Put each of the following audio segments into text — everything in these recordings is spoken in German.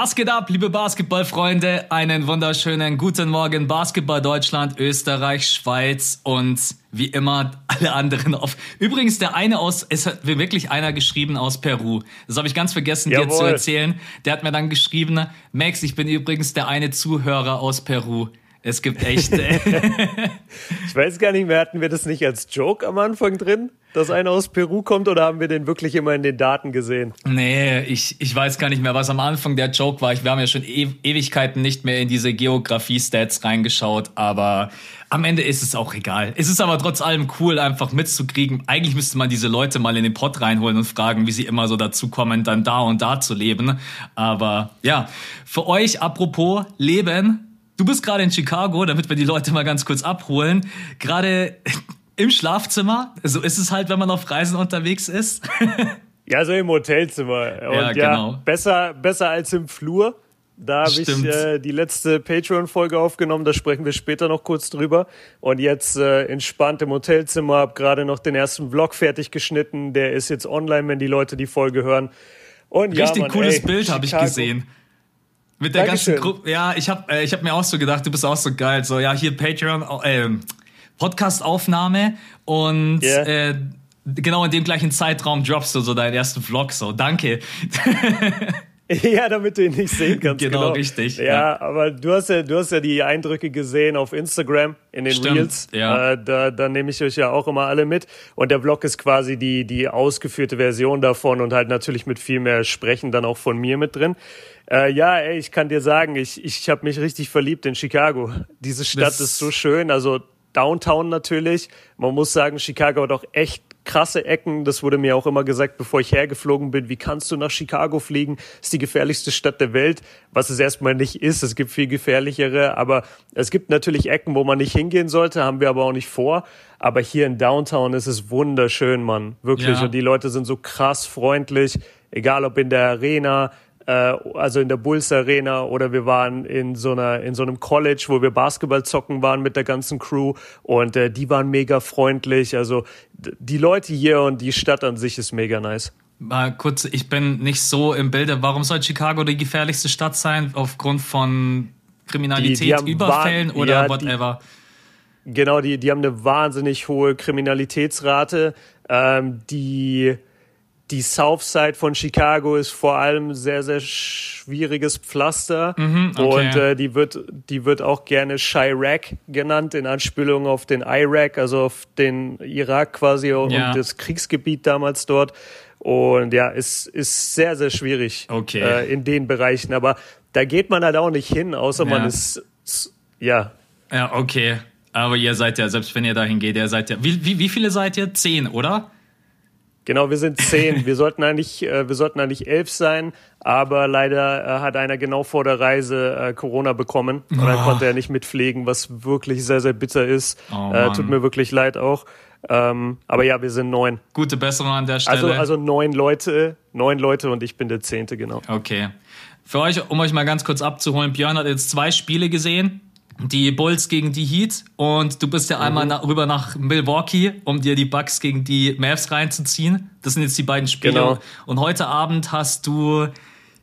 Was geht ab, liebe Basketballfreunde? Einen wunderschönen guten Morgen, Basketball Deutschland, Österreich, Schweiz und wie immer alle anderen auf. Übrigens, der eine aus, es hat mir wirklich einer geschrieben aus Peru. Das habe ich ganz vergessen, Jawohl. dir zu erzählen. Der hat mir dann geschrieben, Max, ich bin übrigens der eine Zuhörer aus Peru. Es gibt echt. ich weiß gar nicht mehr, hatten wir das nicht als Joke am Anfang drin, dass einer aus Peru kommt oder haben wir den wirklich immer in den Daten gesehen? Nee, ich, ich weiß gar nicht mehr, was am Anfang der Joke war. Wir haben ja schon e Ewigkeiten nicht mehr in diese Geografie-Stats reingeschaut, aber am Ende ist es auch egal. Es ist aber trotz allem cool, einfach mitzukriegen. Eigentlich müsste man diese Leute mal in den Pod reinholen und fragen, wie sie immer so dazu kommen, dann da und da zu leben. Aber ja, für euch apropos Leben, Du bist gerade in Chicago, damit wir die Leute mal ganz kurz abholen. Gerade im Schlafzimmer. So ist es halt, wenn man auf Reisen unterwegs ist. ja, so im Hotelzimmer. Und ja, genau. Ja, besser, besser als im Flur. Da habe ich äh, die letzte Patreon-Folge aufgenommen, da sprechen wir später noch kurz drüber. Und jetzt äh, entspannt im Hotelzimmer, habe gerade noch den ersten Vlog fertig geschnitten. Der ist jetzt online, wenn die Leute die Folge hören. Und Richtig ja, Mann, cooles ey, Bild habe ich gesehen. Mit der Dankeschön. ganzen Gruppe. Ja, ich habe äh, ich hab mir auch so gedacht, du bist auch so geil. So, ja, hier Patreon, äh, Podcast-Aufnahme und yeah. äh, genau in dem gleichen Zeitraum droppst du so deinen ersten Vlog. So, danke. Ja, damit du ihn nicht sehen kannst. Genau, genau. richtig. Ja, ja, aber du hast ja, du hast ja die Eindrücke gesehen auf Instagram in den Stimmt, Reels. Ja. Äh, da, da nehme ich euch ja auch immer alle mit. Und der Vlog ist quasi die, die ausgeführte Version davon und halt natürlich mit viel mehr Sprechen dann auch von mir mit drin. Äh, ja, ey, ich kann dir sagen, ich, ich habe mich richtig verliebt in Chicago. Diese Stadt das ist so schön. Also Downtown natürlich. Man muss sagen, Chicago hat auch echt krasse Ecken. Das wurde mir auch immer gesagt, bevor ich hergeflogen bin. Wie kannst du nach Chicago fliegen? Ist die gefährlichste Stadt der Welt, was es erstmal nicht ist. Es gibt viel gefährlichere, aber es gibt natürlich Ecken, wo man nicht hingehen sollte, haben wir aber auch nicht vor. Aber hier in Downtown ist es wunderschön, Mann. Wirklich. Ja. Und die Leute sind so krass freundlich. Egal ob in der Arena, äh, also in der Bulls Arena oder wir waren in so einer in so einem College, wo wir Basketball zocken waren mit der ganzen Crew und äh, die waren mega freundlich. Also die Leute hier und die Stadt an sich ist mega nice. Mal kurz, ich bin nicht so im Bilde. Warum soll Chicago die gefährlichste Stadt sein? Aufgrund von Kriminalität, die, die Überfällen oder ja, whatever? Die, genau, die, die haben eine wahnsinnig hohe Kriminalitätsrate. Ähm, die die Southside von Chicago ist vor allem sehr, sehr schwieriges Pflaster. Mhm, okay. Und äh, die wird, die wird auch gerne Chirac genannt, in Anspielung auf den Irak, also auf den Irak quasi und ja. das Kriegsgebiet damals dort. Und ja, es ist sehr, sehr schwierig okay. äh, in den Bereichen. Aber da geht man halt auch nicht hin, außer ja. man ist, ja. Ja, okay. Aber ihr seid ja, selbst wenn ihr dahin geht, ihr seid ja, wie, wie, wie viele seid ihr? Zehn, oder? Genau, wir sind zehn. Wir sollten eigentlich, äh, wir sollten eigentlich elf sein, aber leider äh, hat einer genau vor der Reise äh, Corona bekommen und dann ah. konnte er nicht mitpflegen, was wirklich sehr, sehr bitter ist. Oh, äh, tut mir wirklich leid auch. Ähm, aber ja, wir sind neun. Gute Besserung an der Stelle. Also, also neun Leute, neun Leute und ich bin der zehnte, genau. Okay. Für euch, um euch mal ganz kurz abzuholen, Björn hat jetzt zwei Spiele gesehen die Bulls gegen die Heat und du bist ja mhm. einmal nach, rüber nach Milwaukee, um dir die Bucks gegen die Mavs reinzuziehen. Das sind jetzt die beiden Spiele. Genau. Und heute Abend hast du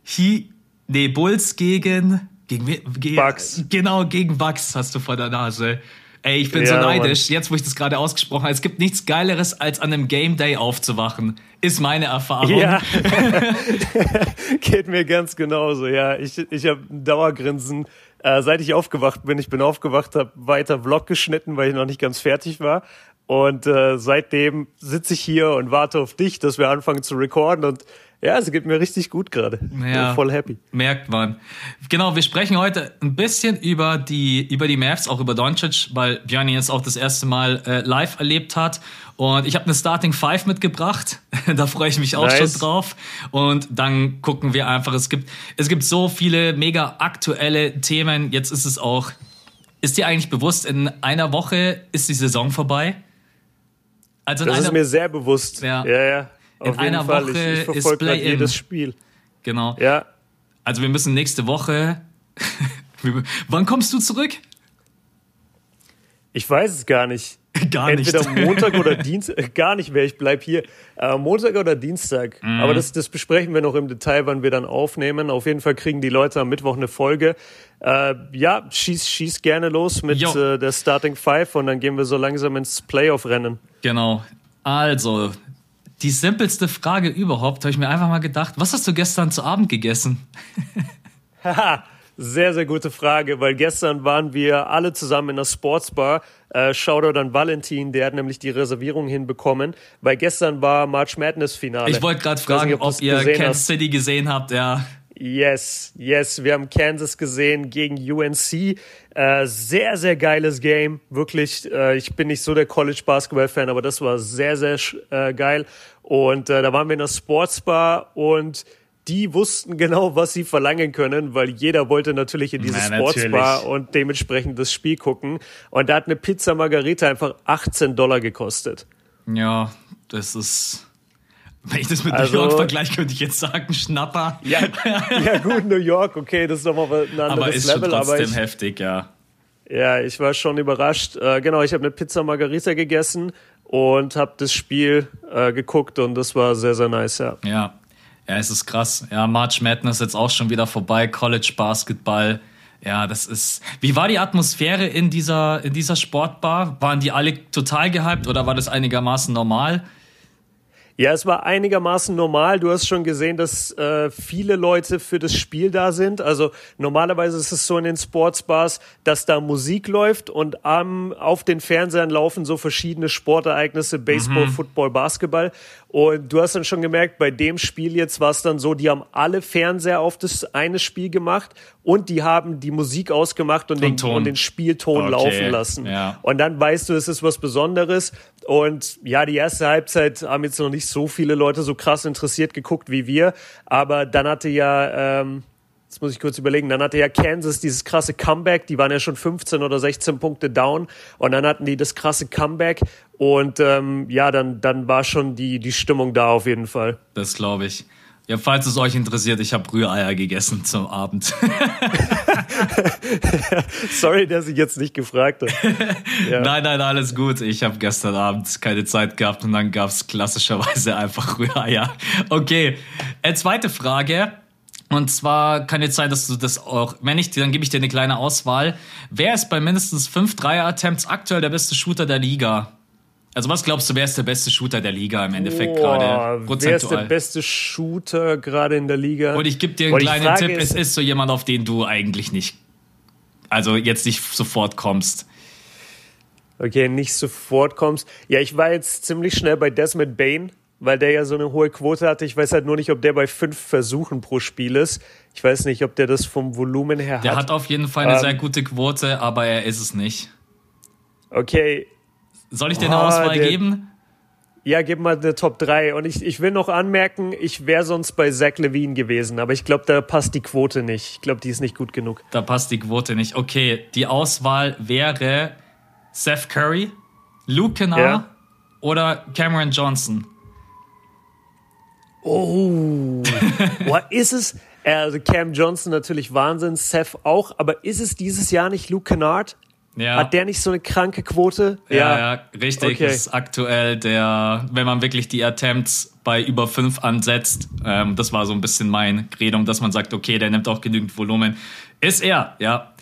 Heat, nee, Bulls gegen, gegen, gegen Bucks. Genau, gegen Bucks hast du vor der Nase. Ey, ich bin ja, so neidisch, Mann. jetzt wo ich das gerade ausgesprochen habe. Es gibt nichts Geileres, als an einem Game Day aufzuwachen. Ist meine Erfahrung. Ja. Geht mir ganz genauso, ja. Ich, ich habe ein Dauergrinsen äh, seit ich aufgewacht bin, ich bin aufgewacht, habe weiter Vlog geschnitten, weil ich noch nicht ganz fertig war. Und äh, seitdem sitze ich hier und warte auf dich, dass wir anfangen zu recorden. Und ja, es geht mir richtig gut gerade. Ja, voll happy. Merkt man. Genau, wir sprechen heute ein bisschen über die, über die Mavs, auch über Doncic, weil Björn jetzt auch das erste Mal äh, live erlebt hat. Und ich habe eine Starting Five mitgebracht. da freue ich mich auch nice. schon drauf. Und dann gucken wir einfach. Es gibt, es gibt so viele mega aktuelle Themen. Jetzt ist es auch. Ist dir eigentlich bewusst, in einer Woche ist die Saison vorbei? Also das ist mir sehr bewusst. Ja, ja. ja in einer Fall. Woche ich, ich ist Play-In. jedes Spiel. Genau. Ja. Also wir müssen nächste Woche. Wann kommst du zurück? Ich weiß es gar nicht. Gar nicht. Entweder Montag oder Dienstag, äh, gar nicht mehr, ich bleib hier. Äh, Montag oder Dienstag. Mhm. Aber das, das besprechen wir noch im Detail, wann wir dann aufnehmen. Auf jeden Fall kriegen die Leute am Mittwoch eine Folge. Äh, ja, schieß, schieß gerne los mit äh, der Starting Five und dann gehen wir so langsam ins Playoff-Rennen. Genau. Also, die simpelste Frage überhaupt, habe ich mir einfach mal gedacht, was hast du gestern zu Abend gegessen? Haha. Sehr, sehr gute Frage, weil gestern waren wir alle zusammen in der Sportsbar. Äh, Shoutout an Valentin, der hat nämlich die Reservierung hinbekommen, weil gestern war March Madness Finale. Ich wollte gerade fragen, nicht, ob, ob ihr Kansas. City gesehen habt, ja. Yes, yes, wir haben Kansas gesehen gegen UNC. Äh, sehr, sehr geiles Game. Wirklich, äh, ich bin nicht so der College Basketball Fan, aber das war sehr, sehr äh, geil. Und äh, da waren wir in der Sportsbar und die wussten genau, was sie verlangen können, weil jeder wollte natürlich in diese Na, Sportsbar natürlich. und dementsprechend das Spiel gucken. Und da hat eine Pizza Margarita einfach 18 Dollar gekostet. Ja, das ist. Wenn ich das mit also, New York vergleiche, könnte ich jetzt sagen, Schnapper. Ja, ja gut, New York, okay, das ist nochmal ein anderes aber ist Level. Schon trotzdem aber ich, heftig, ja. Ja, ich war schon überrascht. Äh, genau, ich habe eine Pizza Margarita gegessen und habe das Spiel äh, geguckt und das war sehr, sehr nice, ja. Ja, ja, es ist krass. Ja, March Madness jetzt auch schon wieder vorbei, College Basketball. Ja, das ist. Wie war die Atmosphäre in dieser, in dieser Sportbar? Waren die alle total gehypt oder war das einigermaßen normal? Ja, es war einigermaßen normal. Du hast schon gesehen, dass äh, viele Leute für das Spiel da sind. Also normalerweise ist es so in den Sportsbars, dass da Musik läuft und am, auf den Fernsehern laufen so verschiedene Sportereignisse, Baseball, mhm. Football, Basketball. Und du hast dann schon gemerkt, bei dem Spiel jetzt war es dann so, die haben alle Fernseher auf das eine Spiel gemacht und die haben die Musik ausgemacht und, den, und den Spielton okay. laufen lassen. Ja. Und dann weißt du, es ist was Besonderes. Und ja, die erste Halbzeit haben jetzt noch nicht so viele Leute so krass interessiert geguckt wie wir. Aber dann hatte ja, ähm, Jetzt muss ich kurz überlegen. Dann hatte ja Kansas dieses krasse Comeback. Die waren ja schon 15 oder 16 Punkte down. Und dann hatten die das krasse Comeback. Und ähm, ja, dann, dann war schon die, die Stimmung da auf jeden Fall. Das glaube ich. Ja, falls es euch interessiert, ich habe Rühreier gegessen zum Abend. Sorry, dass ich jetzt nicht gefragt habe. Ja. Nein, nein, alles gut. Ich habe gestern Abend keine Zeit gehabt und dann gab es klassischerweise einfach Rühreier. Okay, äh, zweite Frage. Und zwar kann jetzt sein, dass du das auch, wenn nicht, dann gebe ich dir eine kleine Auswahl. Wer ist bei mindestens fünf Dreier-Attempts aktuell der beste Shooter der Liga? Also was glaubst du, wer ist der beste Shooter der Liga im Endeffekt gerade? Wer ist der beste Shooter gerade in der Liga? Und ich gebe dir einen kleinen Tipp, es ist so jemand, auf den du eigentlich nicht, also jetzt nicht sofort kommst. Okay, nicht sofort kommst. Ja, ich war jetzt ziemlich schnell bei Desmond Bain weil der ja so eine hohe Quote hatte. Ich weiß halt nur nicht, ob der bei fünf Versuchen pro Spiel ist. Ich weiß nicht, ob der das vom Volumen her hat. Der hat auf jeden Fall eine ähm, sehr gute Quote, aber er ist es nicht. Okay. Soll ich dir eine Auswahl der, geben? Ja, gib mal eine Top 3. Und ich, ich will noch anmerken, ich wäre sonst bei Zach Levine gewesen, aber ich glaube, da passt die Quote nicht. Ich glaube, die ist nicht gut genug. Da passt die Quote nicht. Okay, die Auswahl wäre Seth Curry, Luke Kennard ja. oder Cameron Johnson. Oh, Boah, ist es, also Cam Johnson natürlich Wahnsinn, Seth auch, aber ist es dieses Jahr nicht Luke Kennard? Ja. Hat der nicht so eine kranke Quote? Ja, ja, ja richtig. Okay. Ist aktuell der, wenn man wirklich die Attempts bei über fünf ansetzt, ähm, das war so ein bisschen mein Credo, dass man sagt, okay, der nimmt auch genügend Volumen. Ist er, ja.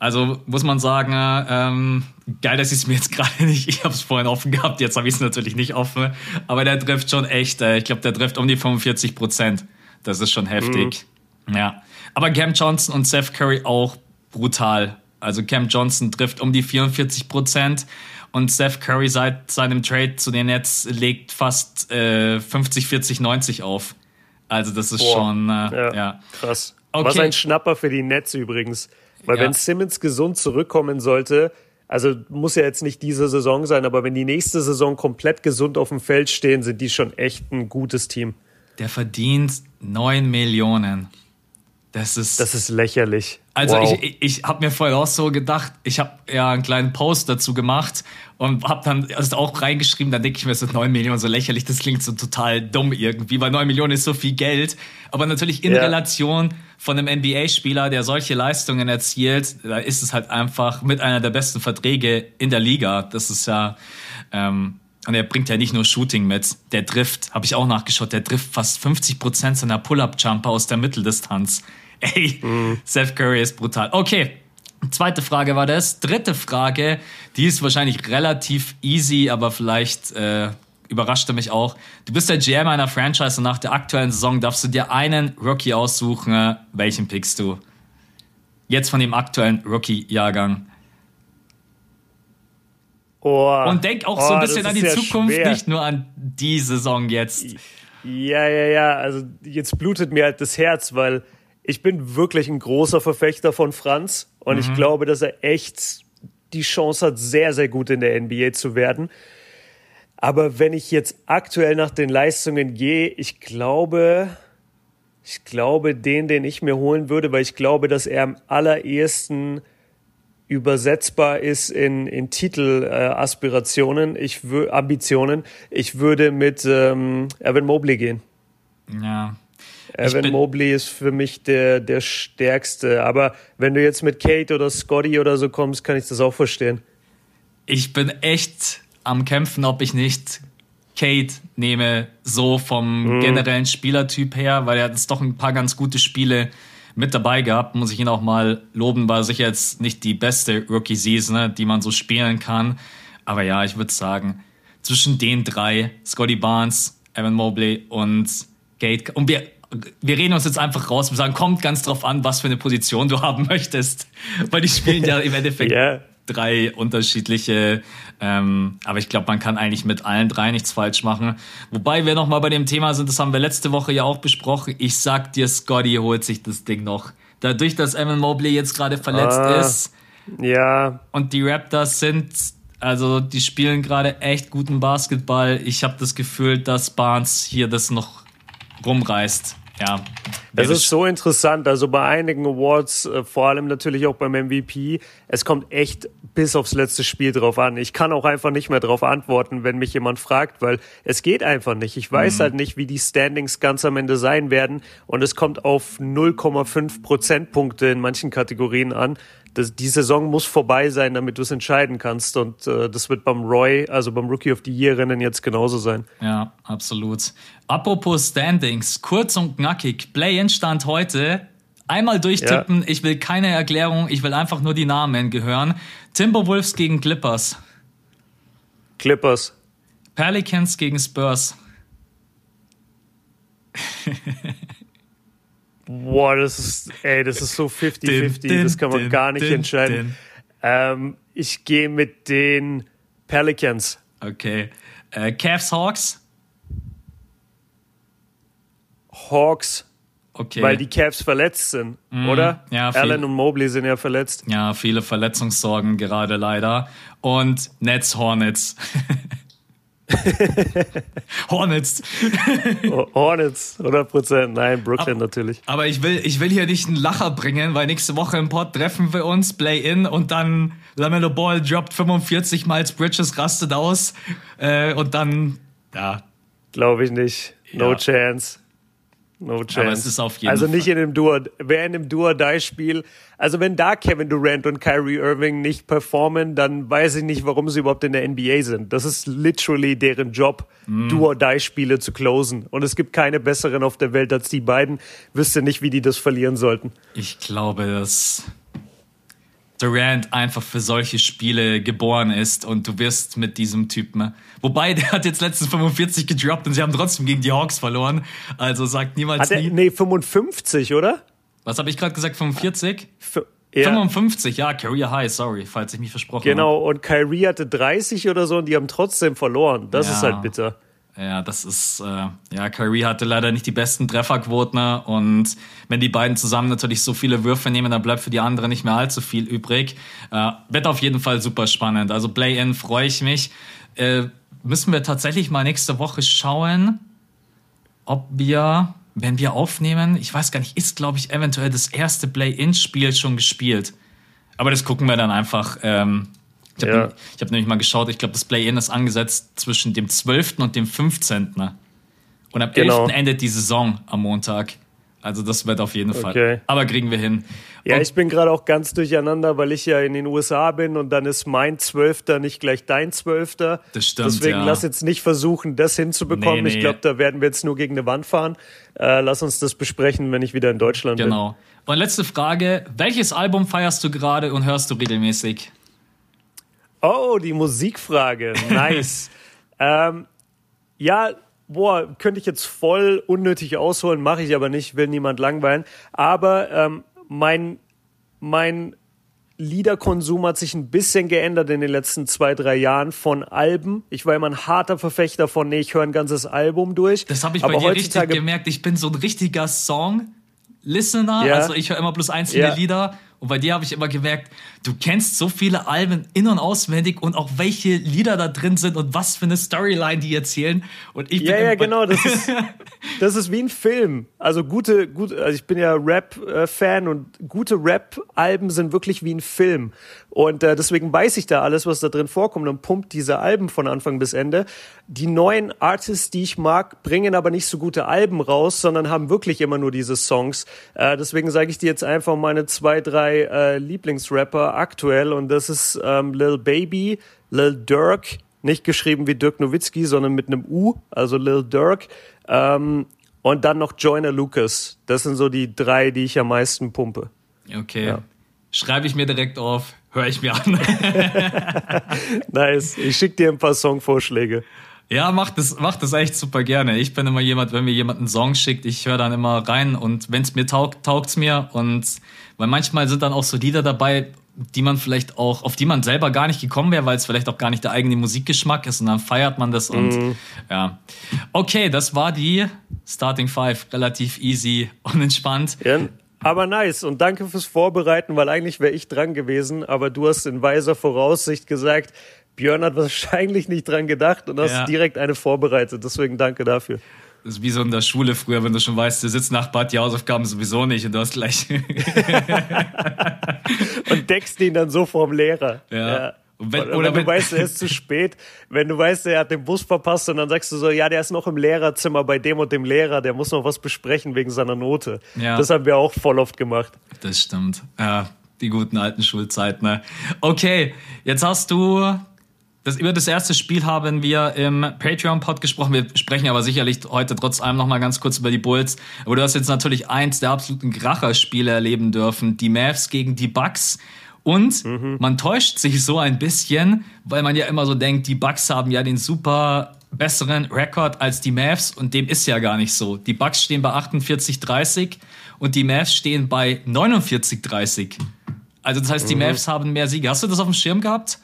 Also muss man sagen, ähm, geil, dass ich es mir jetzt gerade nicht, ich habe es vorhin offen gehabt, jetzt habe ich es natürlich nicht offen, aber der trifft schon echt, äh, ich glaube, der trifft um die 45 Prozent. Das ist schon heftig. Mhm. Ja. Aber Cam Johnson und Seth Curry auch brutal. Also Cam Johnson trifft um die 44 Prozent und Seth Curry seit seinem Trade zu den Nets legt fast äh, 50, 40, 90 auf. Also das ist Boah. schon, äh, ja, ja. Krass. Okay. Was ein Schnapper für die Nets übrigens. Weil ja. wenn Simmons gesund zurückkommen sollte, also muss ja jetzt nicht diese Saison sein, aber wenn die nächste Saison komplett gesund auf dem Feld stehen, sind die schon echt ein gutes Team. Der verdient 9 Millionen. Das ist, das ist lächerlich. Also wow. ich, ich, ich habe mir vorher auch so gedacht, ich habe ja einen kleinen Post dazu gemacht und habe dann also auch reingeschrieben, dann denke ich mir, so 9 Millionen so lächerlich, das klingt so total dumm irgendwie, weil 9 Millionen ist so viel Geld. Aber natürlich in ja. Relation von einem NBA-Spieler, der solche Leistungen erzielt, da ist es halt einfach mit einer der besten Verträge in der Liga. Das ist ja... Ähm, und er bringt ja nicht nur Shooting mit, der trifft, habe ich auch nachgeschaut, der trifft fast 50 Prozent seiner Pull-Up-Jumper aus der Mitteldistanz. Ey, mm. Seth Curry ist brutal. Okay, zweite Frage war das. Dritte Frage, die ist wahrscheinlich relativ easy, aber vielleicht äh, überraschte mich auch. Du bist der GM einer Franchise und nach der aktuellen Saison darfst du dir einen Rookie aussuchen. Welchen pickst du? Jetzt von dem aktuellen Rookie-Jahrgang. Oh, und denk auch oh, so ein oh, bisschen an die Zukunft, schwer. nicht nur an die Saison jetzt. Ja, ja, ja. Also jetzt blutet mir halt das Herz, weil ich bin wirklich ein großer Verfechter von Franz und mhm. ich glaube, dass er echt die Chance hat, sehr, sehr gut in der NBA zu werden. Aber wenn ich jetzt aktuell nach den Leistungen gehe, ich glaube, ich glaube, den, den ich mir holen würde, weil ich glaube, dass er am allerersten übersetzbar ist in, in Titelaspirationen, äh, ich Ambitionen. Ich würde mit ähm, Evan Mobley gehen. Ja. Evan Mobley ist für mich der, der stärkste. Aber wenn du jetzt mit Kate oder Scotty oder so kommst, kann ich das auch verstehen. Ich bin echt am Kämpfen, ob ich nicht Kate nehme, so vom mhm. generellen Spielertyp her, weil er hat doch ein paar ganz gute Spiele mit dabei gehabt, muss ich ihn auch mal loben, war sicher jetzt nicht die beste Rookie-Season, ne, die man so spielen kann. Aber ja, ich würde sagen, zwischen den drei, Scotty Barnes, Evan Mobley und Gate, und wir, wir reden uns jetzt einfach raus und sagen, kommt ganz drauf an, was für eine Position du haben möchtest. Weil die spielen ja im Endeffekt yeah drei unterschiedliche, ähm, aber ich glaube, man kann eigentlich mit allen drei nichts falsch machen. Wobei wir nochmal bei dem Thema sind, das haben wir letzte Woche ja auch besprochen. Ich sag dir, Scotty holt sich das Ding noch. Dadurch, dass Evan Mobley jetzt gerade verletzt ah, ist. Ja. Und die Raptors sind, also die spielen gerade echt guten Basketball. Ich habe das Gefühl, dass Barnes hier das noch rumreißt. Ja. Das ist so interessant. Also bei einigen Awards, äh, vor allem natürlich auch beim MVP, es kommt echt bis aufs letzte Spiel drauf an. Ich kann auch einfach nicht mehr darauf antworten, wenn mich jemand fragt, weil es geht einfach nicht. Ich weiß mhm. halt nicht, wie die Standings ganz am Ende sein werden. Und es kommt auf 0,5 Prozentpunkte in manchen Kategorien an das, die Saison muss vorbei sein, damit du es entscheiden kannst. Und äh, das wird beim Roy, also beim Rookie of the Year Rennen jetzt genauso sein. Ja, absolut. Apropos Standings, kurz und knackig. Play-in-Stand heute. Einmal durchtippen. Ja. Ich will keine Erklärung. Ich will einfach nur die Namen gehören. Timberwolves gegen Clippers. Clippers. Pelicans gegen Spurs. Boah, das ist, ey, das ist so 50-50, das kann man gar nicht entscheiden. Ähm, ich gehe mit den Pelicans. Okay. Äh, Cavs Hawks? Hawks. Okay. Weil die Cavs verletzt sind, mm, oder? Ja, Allen und Mobley sind ja verletzt. Ja, viele Verletzungssorgen gerade leider. Und Nets Hornets. Hornets. Hornets, 100 Prozent. Nein, Brooklyn aber, natürlich. Aber ich will, ich will hier nicht einen Lacher bringen, weil nächste Woche im Pod treffen wir uns, Play-In und dann Lamelo Ball droppt 45 Miles Bridges, rastet aus äh, und dann, ja. Glaube ich nicht. No ja. chance. No chance. Aber es ist auf jeden also nicht Fall. in dem Duo, wer in dem Duo-Die-Spiel, also wenn da Kevin Durant und Kyrie Irving nicht performen, dann weiß ich nicht, warum sie überhaupt in der NBA sind. Das ist literally deren Job, mm. Duo-Die-Spiele zu closen. Und es gibt keine besseren auf der Welt als die beiden. Wüsste nicht, wie die das verlieren sollten. Ich glaube, dass Durant einfach für solche Spiele geboren ist und du wirst mit diesem Typen. Wobei, der hat jetzt letztens 45 gedroppt und sie haben trotzdem gegen die Hawks verloren. Also sagt niemals hat er, nie. Nee, 55, oder? Was habe ich gerade gesagt? 45? F ja. 55, ja, Career High, sorry, falls ich mich versprochen habe. Genau, und Kyrie hatte 30 oder so und die haben trotzdem verloren. Das ja. ist halt bitter. Ja, das ist, äh, ja, Kyrie hatte leider nicht die besten Trefferquoten ne? und wenn die beiden zusammen natürlich so viele Würfe nehmen, dann bleibt für die anderen nicht mehr allzu viel übrig. Äh, wird auf jeden Fall super spannend. Also Play-In freue ich mich. Äh, müssen wir tatsächlich mal nächste Woche schauen, ob wir wenn wir aufnehmen, ich weiß gar nicht, ist, glaube ich, eventuell das erste Play-In-Spiel schon gespielt. Aber das gucken wir dann einfach. Ähm, ich habe ja. hab nämlich mal geschaut, ich glaube, das Play-In ist angesetzt zwischen dem 12. und dem 15. Und am genau. 11. endet die Saison am Montag. Also das wird auf jeden Fall. Okay. Aber kriegen wir hin. Ja, und ich bin gerade auch ganz durcheinander, weil ich ja in den USA bin und dann ist mein Zwölfter nicht gleich dein Zwölfter. Das stimmt. Deswegen ja. lass jetzt nicht versuchen, das hinzubekommen. Nee, nee. Ich glaube, da werden wir jetzt nur gegen eine Wand fahren. Äh, lass uns das besprechen, wenn ich wieder in Deutschland genau. bin. Genau. Und letzte Frage: Welches Album feierst du gerade und hörst du regelmäßig? Oh, die Musikfrage. Nice. ähm, ja, boah, könnte ich jetzt voll unnötig ausholen, mache ich aber nicht, will niemand langweilen. Aber ähm, mein, mein Liederkonsum hat sich ein bisschen geändert in den letzten zwei, drei Jahren von Alben. Ich war immer ein harter Verfechter von, nee, ich höre ein ganzes Album durch. Das habe ich aber bei dir richtig gemerkt. Ich bin so ein richtiger Song-Listener. Ja. Also ich höre immer bloß einzelne ja. Lieder und bei dir habe ich immer gemerkt, du kennst so viele Alben in- und auswendig und auch welche Lieder da drin sind und was für eine Storyline die erzählen. Und ich bin ja, ja, genau. Das ist, das ist wie ein Film. Also gute, gute, also ich bin ja Rap-Fan und gute Rap-Alben sind wirklich wie ein Film. Und äh, deswegen weiß ich da alles, was da drin vorkommt und pumpt diese Alben von Anfang bis Ende. Die neuen Artists, die ich mag, bringen aber nicht so gute Alben raus, sondern haben wirklich immer nur diese Songs. Äh, deswegen sage ich dir jetzt einfach meine zwei, drei äh, Lieblingsrapper aktuell und das ist ähm, Lil Baby, Lil Durk, nicht geschrieben wie Dirk Nowitzki, sondern mit einem U, also Lil Durk. Ähm, und dann noch Joyner Lucas. Das sind so die drei, die ich am meisten pumpe. Okay. Ja. Schreibe ich mir direkt auf höre ich mir an. nice. Ich schicke dir ein paar Songvorschläge. Ja, mach das, mach das echt super gerne. Ich bin immer jemand, wenn mir jemand einen Song schickt, ich höre dann immer rein und wenn es mir taugt, taugt's mir. Und weil manchmal sind dann auch so Lieder dabei, die man vielleicht auch, auf die man selber gar nicht gekommen wäre, weil es vielleicht auch gar nicht der eigene Musikgeschmack ist und dann feiert man das und mm. ja. Okay, das war die Starting Five. Relativ easy und entspannt. Ja, aber nice und danke fürs Vorbereiten, weil eigentlich wäre ich dran gewesen, aber du hast in weiser Voraussicht gesagt, Björn hat wahrscheinlich nicht dran gedacht und hast ja. direkt eine vorbereitet. Deswegen danke dafür. Das ist wie so in der Schule früher, wenn du schon weißt, der Sitznachbar hat die Hausaufgaben sowieso nicht und du hast gleich. und deckst ihn dann so vorm Lehrer. ja. ja. Wenn, oder wenn du weißt, er ist zu spät, wenn du weißt, er hat den Bus verpasst und dann sagst du so, ja, der ist noch im Lehrerzimmer bei dem und dem Lehrer, der muss noch was besprechen wegen seiner Note. Ja. Das haben wir auch voll oft gemacht. Das stimmt. Ja, die guten alten Schulzeiten. Ne? Okay, jetzt hast du das, über das erste Spiel haben wir im Patreon-Pod gesprochen. Wir sprechen aber sicherlich heute trotz allem noch mal ganz kurz über die Bulls. Aber du hast jetzt natürlich eins der absoluten Kracher-Spiele erleben dürfen. Die Mavs gegen die Bucks. Und mhm. man täuscht sich so ein bisschen, weil man ja immer so denkt, die Bucks haben ja den super besseren Rekord als die Mavs und dem ist ja gar nicht so. Die Bucks stehen bei 48-30 und die Mavs stehen bei 49-30. Also das heißt, die mhm. Mavs haben mehr Siege. Hast du das auf dem Schirm gehabt?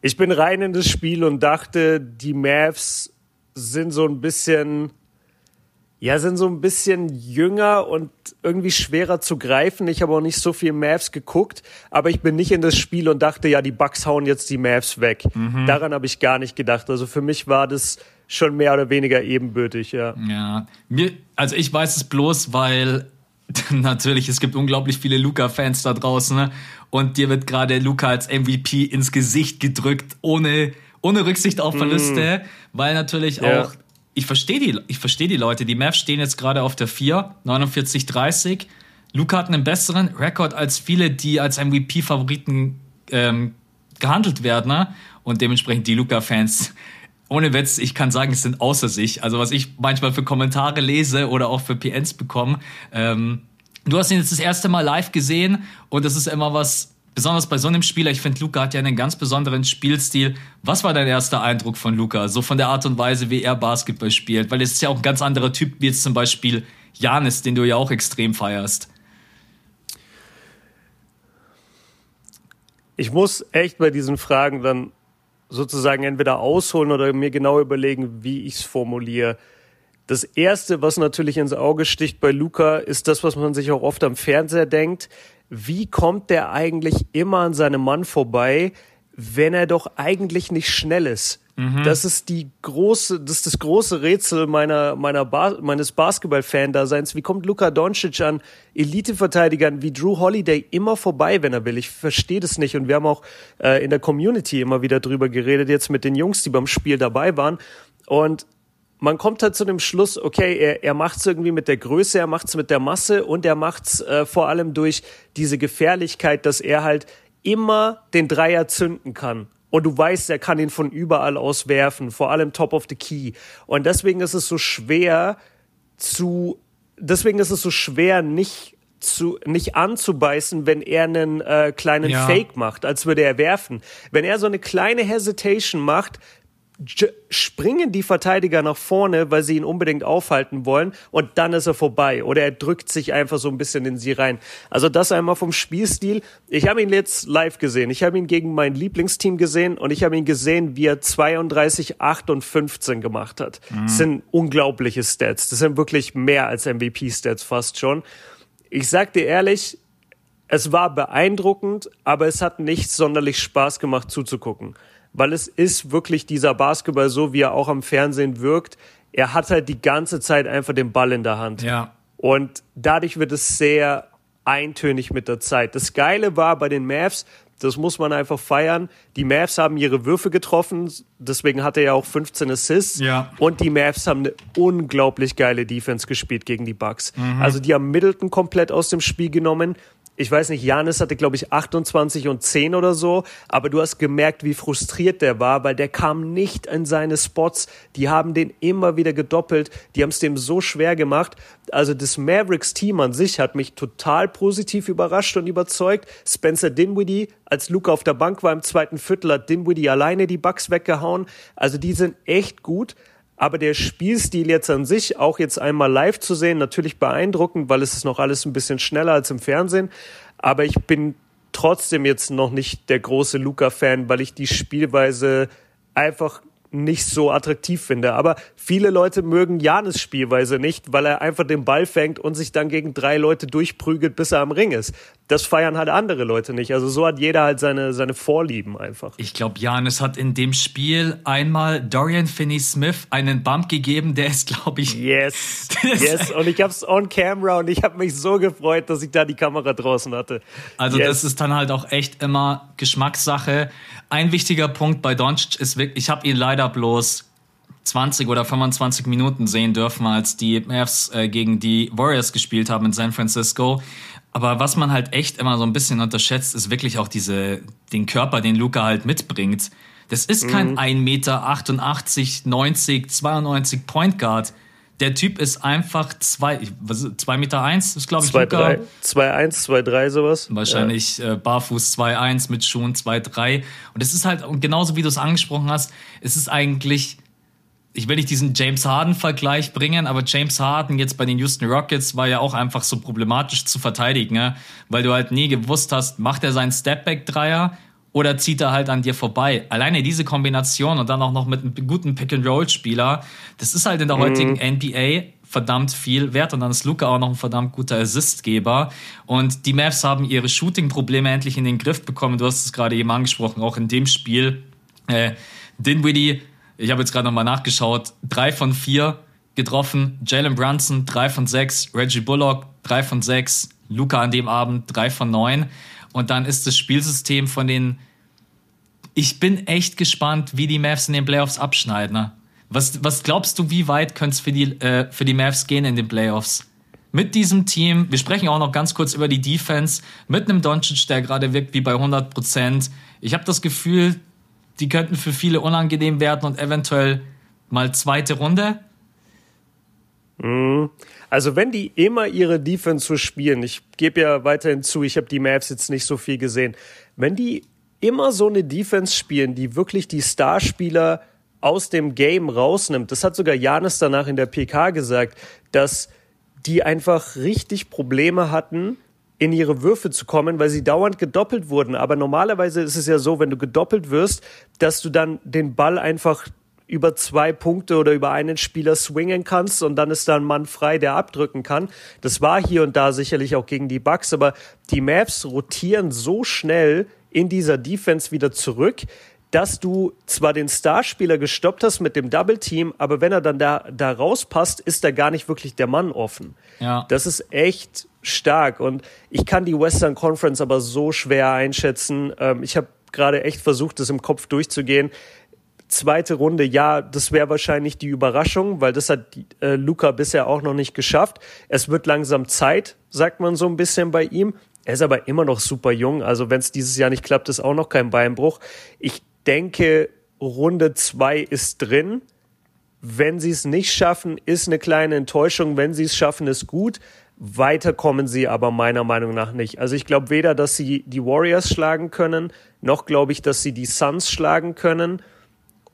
Ich bin rein in das Spiel und dachte, die Mavs sind so ein bisschen ja, sind so ein bisschen jünger und irgendwie schwerer zu greifen. Ich habe auch nicht so viel Mavs geguckt, aber ich bin nicht in das Spiel und dachte, ja, die Bucks hauen jetzt die Mavs weg. Mhm. Daran habe ich gar nicht gedacht. Also für mich war das schon mehr oder weniger ebenbürtig, ja. Ja, mir, also ich weiß es bloß, weil natürlich, es gibt unglaublich viele Luca-Fans da draußen ne? und dir wird gerade Luca als MVP ins Gesicht gedrückt, ohne, ohne Rücksicht auf Verluste, mm. weil natürlich ja. auch ich verstehe die, ich verstehe die Leute. Die Mavs stehen jetzt gerade auf der 4, 49, 30. Luca hat einen besseren Rekord als viele, die als MVP-Favoriten ähm, gehandelt werden. Ne? Und dementsprechend die Luca-Fans, ohne Witz, ich kann sagen, es sind außer sich. Also was ich manchmal für Kommentare lese oder auch für PNs bekomme. Ähm, du hast ihn jetzt das erste Mal live gesehen und das ist immer was, besonders bei so einem Spieler, ich finde, Luca hat ja einen ganz besonderen Spielstil. Was war dein erster Eindruck von Luca? So von der Art und Weise, wie er Basketball spielt? Weil es ist ja auch ein ganz anderer Typ, wie jetzt zum Beispiel Janis, den du ja auch extrem feierst. Ich muss echt bei diesen Fragen dann sozusagen entweder ausholen oder mir genau überlegen, wie ich es formuliere. Das erste, was natürlich ins Auge sticht bei Luca, ist das, was man sich auch oft am Fernseher denkt wie kommt der eigentlich immer an seinem Mann vorbei, wenn er doch eigentlich nicht schnell ist? Mhm. Das ist die große, das ist das große Rätsel meiner, meiner ba meines Basketball-Fan-Daseins. Wie kommt Luka Doncic an Elite-Verteidigern wie Drew Holiday immer vorbei, wenn er will? Ich verstehe das nicht. Und wir haben auch äh, in der Community immer wieder drüber geredet, jetzt mit den Jungs, die beim Spiel dabei waren. Und man kommt halt zu dem Schluss, okay, er, er macht es irgendwie mit der Größe, er macht es mit der Masse und er macht es äh, vor allem durch diese Gefährlichkeit, dass er halt immer den Dreier zünden kann. Und du weißt, er kann ihn von überall aus werfen, vor allem top of the key. Und deswegen ist es so schwer zu, deswegen ist es so schwer, nicht zu, nicht anzubeißen, wenn er einen äh, kleinen ja. Fake macht, als würde er werfen. Wenn er so eine kleine Hesitation macht, springen die Verteidiger nach vorne, weil sie ihn unbedingt aufhalten wollen und dann ist er vorbei oder er drückt sich einfach so ein bisschen in sie rein. Also das einmal vom Spielstil. Ich habe ihn jetzt live gesehen. Ich habe ihn gegen mein Lieblingsteam gesehen und ich habe ihn gesehen, wie er 32, 8 und 15 gemacht hat. Mhm. Das sind unglaubliche Stats. Das sind wirklich mehr als MVP-Stats fast schon. Ich sag dir ehrlich, es war beeindruckend, aber es hat nicht sonderlich Spaß gemacht zuzugucken weil es ist wirklich dieser Basketball so, wie er auch am Fernsehen wirkt. Er hat halt die ganze Zeit einfach den Ball in der Hand. Ja. Und dadurch wird es sehr eintönig mit der Zeit. Das Geile war bei den Mavs, das muss man einfach feiern. Die Mavs haben ihre Würfe getroffen, deswegen hat er ja auch 15 Assists. Ja. Und die Mavs haben eine unglaublich geile Defense gespielt gegen die Bucks. Mhm. Also die haben Middleton komplett aus dem Spiel genommen ich weiß nicht, Janis hatte, glaube ich, 28 und 10 oder so, aber du hast gemerkt, wie frustriert der war, weil der kam nicht in seine Spots. Die haben den immer wieder gedoppelt, die haben es dem so schwer gemacht. Also das Mavericks-Team an sich hat mich total positiv überrascht und überzeugt. Spencer Dinwiddie, als Luca auf der Bank war im zweiten Viertel, hat Dinwiddie alleine die Bucks weggehauen. Also die sind echt gut. Aber der Spielstil jetzt an sich, auch jetzt einmal live zu sehen, natürlich beeindruckend, weil es ist noch alles ein bisschen schneller als im Fernsehen. Aber ich bin trotzdem jetzt noch nicht der große Luca-Fan, weil ich die Spielweise einfach nicht so attraktiv finde. Aber viele Leute mögen Janis Spielweise nicht, weil er einfach den Ball fängt und sich dann gegen drei Leute durchprügelt, bis er am Ring ist. Das feiern halt andere Leute nicht. Also so hat jeder halt seine, seine Vorlieben einfach. Ich glaube, Janis hat in dem Spiel einmal Dorian Finney-Smith einen Bump gegeben, der ist, glaube ich... Yes, yes. Und ich habe es on camera und ich habe mich so gefreut, dass ich da die Kamera draußen hatte. Also yes. das ist dann halt auch echt immer Geschmackssache. Ein wichtiger Punkt bei Doncic ist wirklich, ich habe ihn leider bloß 20 oder 25 Minuten sehen dürfen, als die Mavs äh, gegen die Warriors gespielt haben in San Francisco. Aber was man halt echt immer so ein bisschen unterschätzt, ist wirklich auch diese, den Körper, den Luca halt mitbringt. Das ist kein mhm. 1 Meter 88, 90, 92 Point Guard. Der Typ ist einfach 2 Meter eins, ist glaube ich zwei, Luca. 2,1, 2,3 sowas. Wahrscheinlich ja. äh, barfuß 2,1 mit Schuhen 2,3. Und es ist halt, und genauso wie du es angesprochen hast, es ist eigentlich ich will nicht diesen James Harden-Vergleich bringen, aber James Harden jetzt bei den Houston Rockets war ja auch einfach so problematisch zu verteidigen, ne? weil du halt nie gewusst hast, macht er seinen Stepback-Dreier oder zieht er halt an dir vorbei. Alleine diese Kombination und dann auch noch mit einem guten Pick-and-Roll-Spieler, das ist halt in der mhm. heutigen NBA verdammt viel wert und dann ist Luca auch noch ein verdammt guter Assistgeber und die Mavs haben ihre Shooting-Probleme endlich in den Griff bekommen. Du hast es gerade eben angesprochen, auch in dem Spiel. Äh, Dinwiddie ich habe jetzt gerade nochmal nachgeschaut. Drei von vier getroffen. Jalen Brunson, drei von sechs. Reggie Bullock, drei von sechs. Luca an dem Abend, drei von neun. Und dann ist das Spielsystem von den. Ich bin echt gespannt, wie die Mavs in den Playoffs abschneiden. Ne? Was, was glaubst du, wie weit könnte es für die, äh, für die Mavs gehen in den Playoffs? Mit diesem Team, wir sprechen auch noch ganz kurz über die Defense, mit einem Doncic, der gerade wirkt wie bei 100 Prozent. Ich habe das Gefühl, die könnten für viele unangenehm werden und eventuell mal zweite Runde. Mhm. Also wenn die immer ihre Defense so spielen, ich gebe ja weiterhin zu, ich habe die Maps jetzt nicht so viel gesehen, wenn die immer so eine Defense spielen, die wirklich die Starspieler aus dem Game rausnimmt, das hat sogar Janis danach in der PK gesagt, dass die einfach richtig Probleme hatten, in ihre Würfe zu kommen, weil sie dauernd gedoppelt wurden. Aber normalerweise ist es ja so, wenn du gedoppelt wirst, dass du dann den Ball einfach über zwei Punkte oder über einen Spieler swingen kannst und dann ist da ein Mann frei, der abdrücken kann. Das war hier und da sicherlich auch gegen die Bucks, aber die Mavs rotieren so schnell in dieser Defense wieder zurück, dass du zwar den Starspieler gestoppt hast mit dem Double Team, aber wenn er dann da, da rauspasst, ist da gar nicht wirklich der Mann offen. Ja. Das ist echt stark und ich kann die Western Conference aber so schwer einschätzen. Ähm, ich habe gerade echt versucht, das im Kopf durchzugehen. Zweite Runde, ja, das wäre wahrscheinlich die Überraschung, weil das hat äh, Luca bisher auch noch nicht geschafft. Es wird langsam Zeit, sagt man so ein bisschen bei ihm. Er ist aber immer noch super jung. Also wenn es dieses Jahr nicht klappt, ist auch noch kein Beinbruch. Ich denke, Runde zwei ist drin. Wenn sie es nicht schaffen, ist eine kleine Enttäuschung. Wenn sie es schaffen, ist gut. Weiter kommen sie aber meiner Meinung nach nicht. Also ich glaube weder, dass sie die Warriors schlagen können, noch glaube ich, dass sie die Suns schlagen können.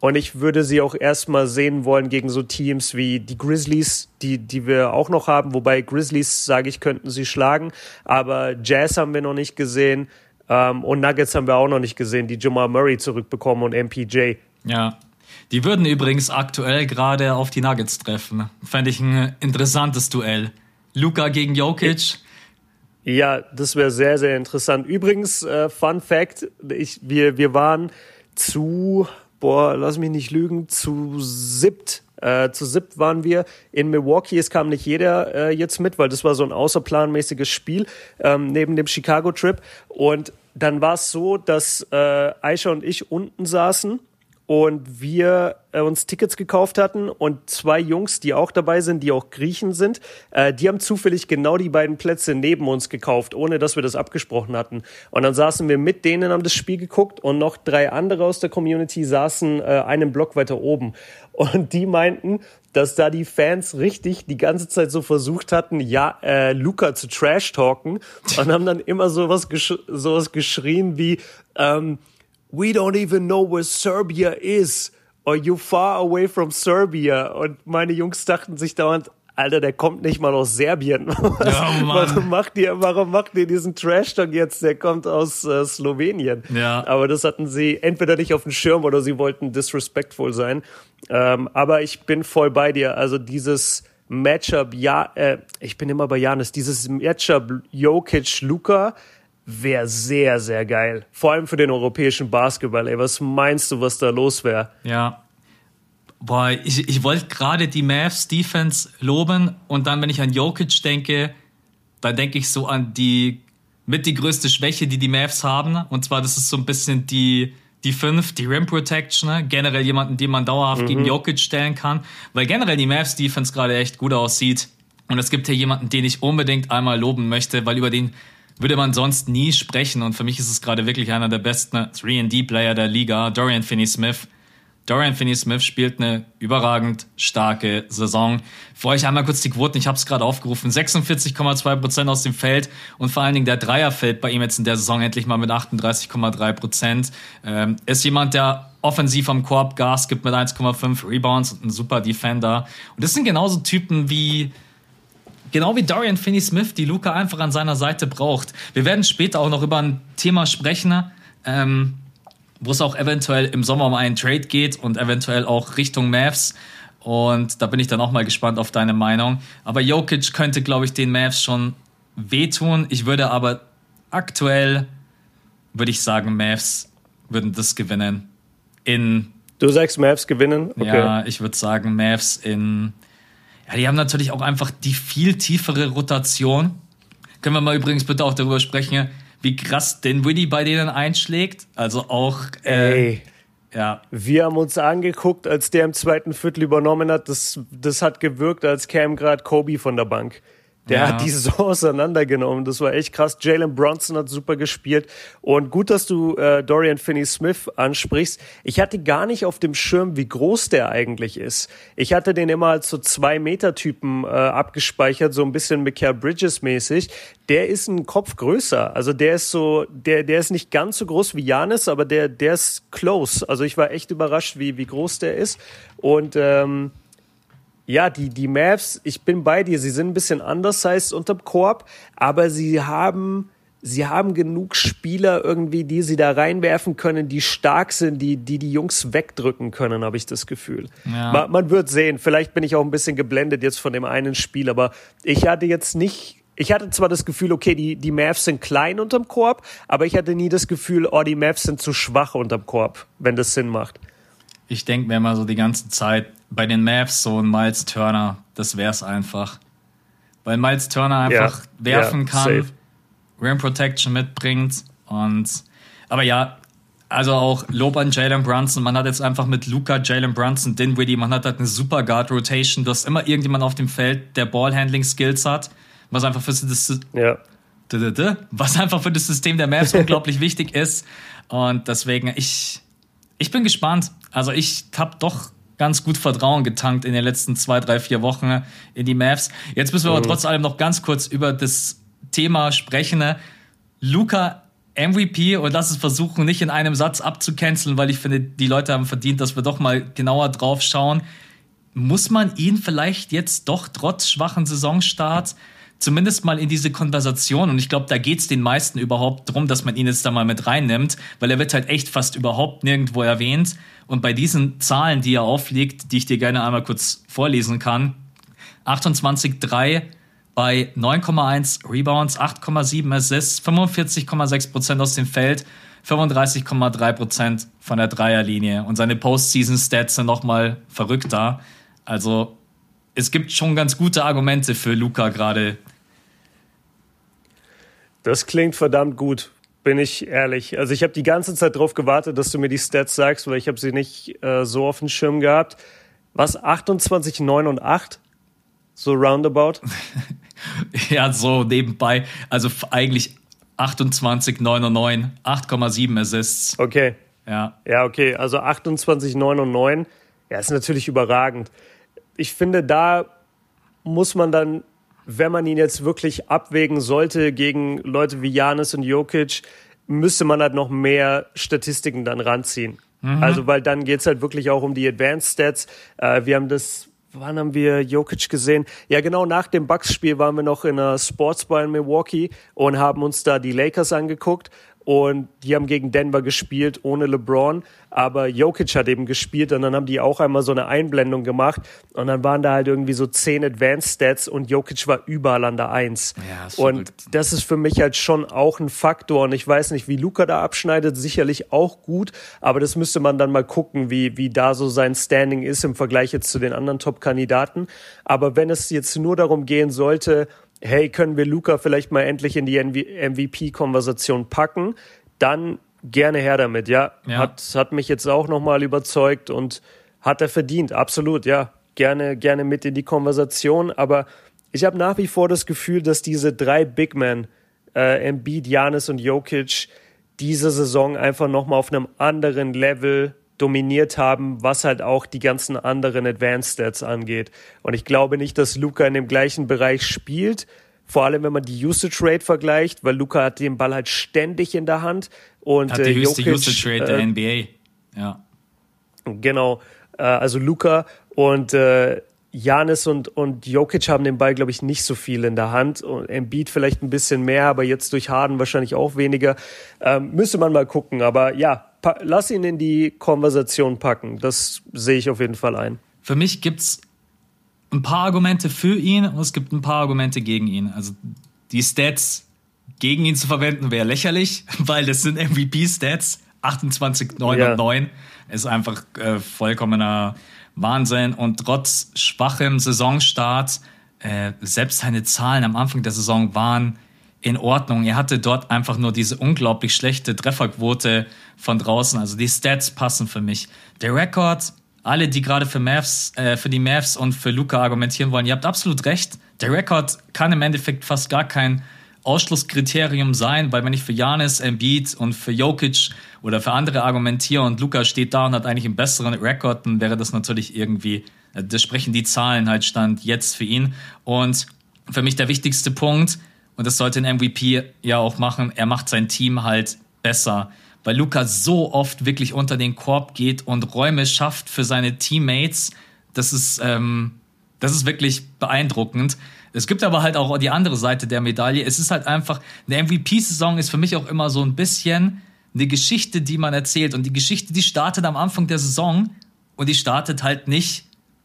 Und ich würde sie auch erstmal sehen wollen gegen so Teams wie die Grizzlies, die, die wir auch noch haben. Wobei Grizzlies, sage ich, könnten sie schlagen. Aber Jazz haben wir noch nicht gesehen. Ähm, und Nuggets haben wir auch noch nicht gesehen, die Jamal Murray zurückbekommen und MPJ. Ja. Die würden übrigens aktuell gerade auf die Nuggets treffen. Fände ich ein interessantes Duell. Luca gegen Jokic. Ja, das wäre sehr, sehr interessant. Übrigens, äh, Fun Fact, ich, wir, wir waren zu boah, lass mich nicht lügen, zu siebt äh, zu siebt waren wir in Milwaukee. Es kam nicht jeder äh, jetzt mit, weil das war so ein außerplanmäßiges Spiel ähm, neben dem Chicago-Trip. Und dann war es so, dass äh, Aisha und ich unten saßen und wir äh, uns Tickets gekauft hatten und zwei Jungs, die auch dabei sind, die auch Griechen sind, äh, die haben zufällig genau die beiden Plätze neben uns gekauft, ohne dass wir das abgesprochen hatten. Und dann saßen wir mit denen, haben das Spiel geguckt und noch drei andere aus der Community saßen äh, einen Block weiter oben. Und die meinten, dass da die Fans richtig die ganze Zeit so versucht hatten, ja, äh, Luca zu trash-talken und haben dann immer sowas, gesch sowas geschrien wie, ähm, we don't even know where Serbia is. Or you far away from Serbia. Und meine Jungs dachten sich dauernd, Alter, der kommt nicht mal aus Serbien. Was, oh, warum macht ihr, warum macht ihr diesen Trash-Talk jetzt? Der kommt aus äh, Slowenien. Ja. Aber das hatten sie entweder nicht auf dem Schirm oder sie wollten disrespectful sein. Ähm, aber ich bin voll bei dir. Also dieses Matchup, ja, äh, ich bin immer bei Janis, dieses Matchup Jokic-Luca, wäre sehr, sehr geil. Vor allem für den europäischen Basketball. Ey, was meinst du, was da los wäre? Ja. Boah, ich, ich wollte gerade die Mavs Defense loben und dann, wenn ich an Jokic denke, dann denke ich so an die mit die größte Schwäche, die die Mavs haben. Und zwar, das ist so ein bisschen die, die fünf, die Rim Protection, ne? generell jemanden, den man dauerhaft mhm. gegen Jokic stellen kann, weil generell die Mavs Defense gerade echt gut aussieht. Und es gibt hier jemanden, den ich unbedingt einmal loben möchte, weil über den würde man sonst nie sprechen. Und für mich ist es gerade wirklich einer der besten 3D-Player der Liga, Dorian Finney-Smith. Dorian Finney-Smith spielt eine überragend starke Saison. Für euch einmal kurz die Quoten, ich habe es gerade aufgerufen. 46,2 Prozent aus dem Feld und vor allen Dingen der Dreier fällt bei ihm jetzt in der Saison endlich mal mit 38,3%. Prozent. Ähm, ist jemand, der offensiv am Korb Gas gibt mit 1,5 Rebounds und ein super Defender. Und das sind genauso Typen wie genau wie Dorian Finney-Smith, die Luca einfach an seiner Seite braucht. Wir werden später auch noch über ein Thema sprechen, ähm, wo es auch eventuell im Sommer um einen Trade geht und eventuell auch Richtung Mavs. Und da bin ich dann auch mal gespannt auf deine Meinung. Aber Jokic könnte, glaube ich, den Mavs schon wehtun. Ich würde aber aktuell, würde ich sagen, Mavs würden das gewinnen. In. Du sagst Mavs gewinnen? Okay. Ja, ich würde sagen Mavs in ja, die haben natürlich auch einfach die viel tiefere Rotation. Können wir mal übrigens bitte auch darüber sprechen, wie krass Dinwiddie bei denen einschlägt. Also auch. Äh, Ey. Ja. Wir haben uns angeguckt, als der im zweiten Viertel übernommen hat. Das, das hat gewirkt, als käme gerade Kobe von der Bank. Der ja. hat die so auseinandergenommen. Das war echt krass. Jalen Bronson hat super gespielt. Und gut, dass du äh, Dorian Finney-Smith ansprichst. Ich hatte gar nicht auf dem Schirm, wie groß der eigentlich ist. Ich hatte den immer als so zwei Meter Typen äh, abgespeichert, so ein bisschen Mikael Bridges mäßig. Der ist ein Kopf größer. Also der ist so, der, der ist nicht ganz so groß wie Janis, aber der, der ist close. Also ich war echt überrascht, wie, wie groß der ist. Und ähm, ja, die, die Mavs, ich bin bei dir, sie sind ein bisschen undersized unterm Korb, aber sie haben, sie haben genug Spieler irgendwie, die sie da reinwerfen können, die stark sind, die die, die Jungs wegdrücken können, habe ich das Gefühl. Ja. Man, man wird sehen, vielleicht bin ich auch ein bisschen geblendet jetzt von dem einen Spiel, aber ich hatte jetzt nicht ich hatte zwar das Gefühl, okay, die, die Mavs sind klein unterm Korb, aber ich hatte nie das Gefühl, oh, die Mavs sind zu schwach unterm Korb, wenn das Sinn macht. Ich denke mir immer so die ganze Zeit, bei den Mavs so ein Miles Turner, das wär's einfach. Weil Miles Turner einfach ja, werfen ja, kann, safe. Rim Protection mitbringt und aber ja, also auch Lob an Jalen Brunson. Man hat jetzt einfach mit Luca, Jalen Brunson, Dinwiddie, man hat halt eine super Guard Rotation. Du hast immer irgendjemand auf dem Feld, der Ballhandling Skills hat, was einfach für das ja. was einfach für das System der Mavs unglaublich wichtig ist. Und deswegen, ich, ich bin gespannt. Also ich habe doch ganz gut Vertrauen getankt in den letzten zwei, drei, vier Wochen in die Mavs. Jetzt müssen wir mhm. aber trotz allem noch ganz kurz über das Thema sprechen. Luca MVP und lass es versuchen, nicht in einem Satz abzucanceln, weil ich finde, die Leute haben verdient, dass wir doch mal genauer drauf schauen. Muss man ihn vielleicht jetzt doch trotz schwachen Saisonstart zumindest mal in diese Konversation, und ich glaube, da geht es den meisten überhaupt drum, dass man ihn jetzt da mal mit reinnimmt, weil er wird halt echt fast überhaupt nirgendwo erwähnt. Und bei diesen Zahlen, die er auflegt, die ich dir gerne einmal kurz vorlesen kann, 28,3 bei 9,1 Rebounds, 8,7 Assists, 45,6 Prozent aus dem Feld, 35,3 Prozent von der Dreierlinie. Und seine Postseason-Stats sind nochmal verrückter. Also es gibt schon ganz gute Argumente für Luca gerade. Das klingt verdammt gut, bin ich ehrlich. Also ich habe die ganze Zeit darauf gewartet, dass du mir die Stats sagst, weil ich habe sie nicht äh, so auf dem Schirm gehabt. Was 28, 9 und 8? So roundabout? ja, so nebenbei. Also eigentlich 28, 9 und 9, 8,7 Assists. Okay. Ja. Ja, okay. Also 28, 9 und 9. Ja, ist natürlich überragend. Ich finde, da muss man dann, wenn man ihn jetzt wirklich abwägen sollte gegen Leute wie Janis und Jokic, müsste man halt noch mehr Statistiken dann ranziehen. Mhm. Also, weil dann geht's halt wirklich auch um die Advanced Stats. Äh, wir haben das wann haben wir Jokic gesehen? Ja, genau nach dem Bucks-Spiel waren wir noch in einer Sportsbar in Milwaukee und haben uns da die Lakers angeguckt und die haben gegen Denver gespielt ohne LeBron, aber Jokic hat eben gespielt und dann haben die auch einmal so eine Einblendung gemacht und dann waren da halt irgendwie so zehn Advanced Stats und Jokic war überall an der Eins. Ja, und das ist für mich halt schon auch ein Faktor und ich weiß nicht, wie Luca da abschneidet, sicherlich auch gut, aber das müsste man dann mal gucken, wie, wie da so sein Standing ist im Vergleich jetzt zu den anderen Top-Kandidaten. Aber wenn es jetzt nur darum gehen sollte, hey, können wir Luca vielleicht mal endlich in die MVP-Konversation packen, dann gerne her damit, ja. ja. Hat, hat mich jetzt auch nochmal überzeugt und hat er verdient, absolut, ja. Gerne, gerne mit in die Konversation, aber ich habe nach wie vor das Gefühl, dass diese drei Big Men, äh, Embiid, Janis und Jokic, diese Saison einfach nochmal auf einem anderen Level dominiert haben, was halt auch die ganzen anderen Advanced Stats angeht. Und ich glaube nicht, dass Luca in dem gleichen Bereich spielt. Vor allem, wenn man die Usage Rate vergleicht, weil Luca hat den Ball halt ständig in der Hand. Und, hat die äh, höchste Jokic, Usage Rate äh, der NBA. Ja. Genau. Äh, also Luca und äh, Janis und, und Jokic haben den Ball, glaube ich, nicht so viel in der Hand. Und Embiid vielleicht ein bisschen mehr, aber jetzt durch Harden wahrscheinlich auch weniger. Ähm, müsste man mal gucken. Aber ja, lass ihn in die Konversation packen. Das sehe ich auf jeden Fall ein. Für mich gibt es ein paar Argumente für ihn und es gibt ein paar Argumente gegen ihn. Also die Stats gegen ihn zu verwenden wäre lächerlich, weil das sind MVP-Stats. 28, 9 ja. und 9 ist einfach äh, vollkommener Wahnsinn. Und trotz schwachem Saisonstart, äh, selbst seine Zahlen am Anfang der Saison waren in Ordnung. Er hatte dort einfach nur diese unglaublich schlechte Trefferquote von draußen. Also die Stats passen für mich. Der Rekord, alle, die gerade für Mavs, äh, für die Mavs und für Luca argumentieren wollen, ihr habt absolut recht. Der Rekord kann im Endeffekt fast gar kein Ausschlusskriterium sein, weil wenn ich für Janis, Embiid und für Jokic oder für andere argumentiere und Luca steht da und hat eigentlich einen besseren Rekord, dann wäre das natürlich irgendwie, äh, das sprechen die Zahlen halt stand jetzt für ihn. Und für mich der wichtigste Punkt, und das sollte ein MVP ja auch machen, er macht sein Team halt besser. Weil Luca so oft wirklich unter den Korb geht und Räume schafft für seine Teammates. Das ist, ähm, das ist wirklich beeindruckend. Es gibt aber halt auch die andere Seite der Medaille. Es ist halt einfach, eine MVP-Saison ist für mich auch immer so ein bisschen eine Geschichte, die man erzählt. Und die Geschichte, die startet am Anfang der Saison und die startet halt nicht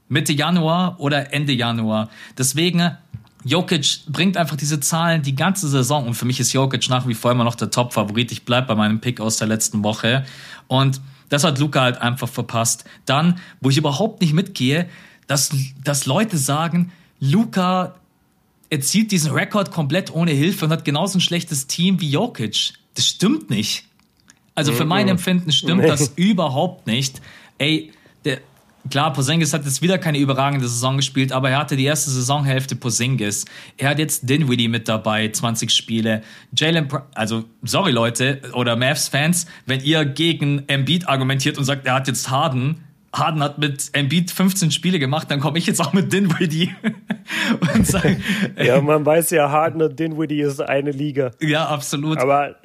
Mitte Januar oder Ende Januar. Deswegen Jokic bringt einfach diese Zahlen die ganze Saison und für mich ist Jokic nach wie vor immer noch der Top-Favorit. Ich bleibe bei meinem Pick aus der letzten Woche und das hat Luca halt einfach verpasst. Dann, wo ich überhaupt nicht mitgehe, dass, dass Leute sagen, Luca erzielt diesen Rekord komplett ohne Hilfe und hat genauso ein schlechtes Team wie Jokic. Das stimmt nicht. Also für mein Empfinden stimmt das überhaupt nicht. Ey, der, Klar, Posingis hat jetzt wieder keine überragende Saison gespielt, aber er hatte die erste Saisonhälfte Posingis. Er hat jetzt Dinwiddie mit dabei, 20 Spiele. Jalen, also sorry Leute oder Mavs-Fans, wenn ihr gegen Embiid argumentiert und sagt, er hat jetzt Harden, Harden hat mit Embiid 15 Spiele gemacht, dann komme ich jetzt auch mit Dinwiddie und sage, ja, man weiß ja, Harden und Dinwiddie ist eine Liga. Ja, absolut. Aber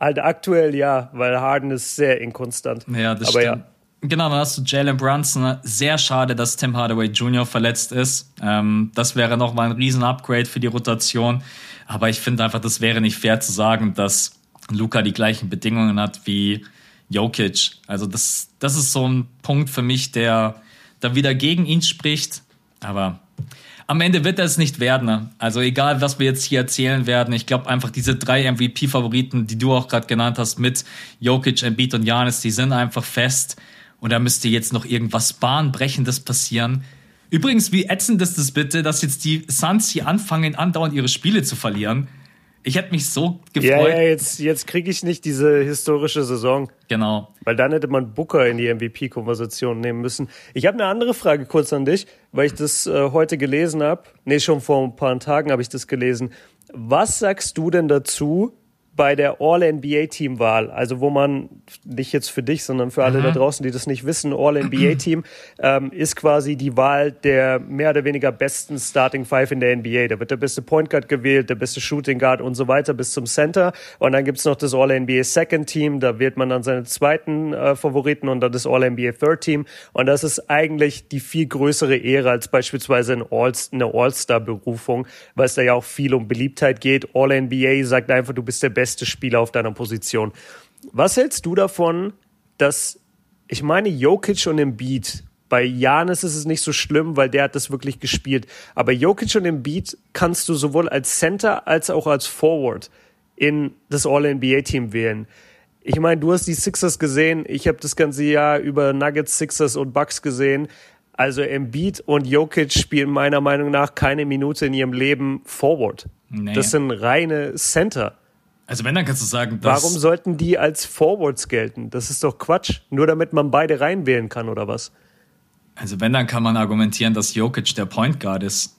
halt aktuell ja, weil Harden ist sehr inkonstant. Ja, das Aber stimmt. Ja. Genau, dann hast du Jalen Brunson. Sehr schade, dass Tim Hardaway Jr. verletzt ist. Ähm, das wäre nochmal ein Riesen-Upgrade für die Rotation. Aber ich finde einfach, das wäre nicht fair zu sagen, dass Luca die gleichen Bedingungen hat wie Jokic. Also das, das ist so ein Punkt für mich, der da wieder gegen ihn spricht. Aber am Ende wird er es nicht werden. Ne? Also egal, was wir jetzt hier erzählen werden, ich glaube einfach diese drei MVP-Favoriten, die du auch gerade genannt hast, mit Jokic, Embiid und Janis, die sind einfach fest. Und da müsste jetzt noch irgendwas Bahnbrechendes passieren. Übrigens, wie ätzend ist das bitte, dass jetzt die Suns hier anfangen, andauernd ihre Spiele zu verlieren? Ich hätte mich so gefreut. Ja, ja jetzt, jetzt kriege ich nicht diese historische Saison. Genau. Weil dann hätte man Booker in die MVP-Konversation nehmen müssen. Ich habe eine andere Frage kurz an dich, weil ich das äh, heute gelesen habe. Nee, schon vor ein paar Tagen habe ich das gelesen. Was sagst du denn dazu, bei der All-NBA-Team-Wahl, also wo man, nicht jetzt für dich, sondern für alle mhm. da draußen, die das nicht wissen, All-NBA-Team ähm, ist quasi die Wahl der mehr oder weniger besten Starting Five in der NBA. Da wird der beste Point Guard gewählt, der beste Shooting Guard und so weiter bis zum Center. Und dann gibt's noch das All-NBA Second Team, da wählt man dann seine zweiten äh, Favoriten und dann das All-NBA Third Team. Und das ist eigentlich die viel größere Ehre als beispielsweise eine All-Star-Berufung, weil es da ja auch viel um Beliebtheit geht. All-NBA sagt einfach, du bist der beste beste Spieler auf deiner Position. Was hältst du davon, dass ich meine Jokic und Embiid bei Janis ist es nicht so schlimm, weil der hat das wirklich gespielt. Aber Jokic und Embiid kannst du sowohl als Center als auch als Forward in das All-NBA-Team wählen. Ich meine, du hast die Sixers gesehen. Ich habe das ganze Jahr über Nuggets, Sixers und Bucks gesehen. Also Embiid und Jokic spielen meiner Meinung nach keine Minute in ihrem Leben Forward. Nee. Das sind reine Center. Also wenn, dann kannst du sagen, dass Warum sollten die als Forwards gelten? Das ist doch Quatsch. Nur damit man beide reinwählen kann, oder was? Also wenn, dann kann man argumentieren, dass Jokic der Point Guard ist.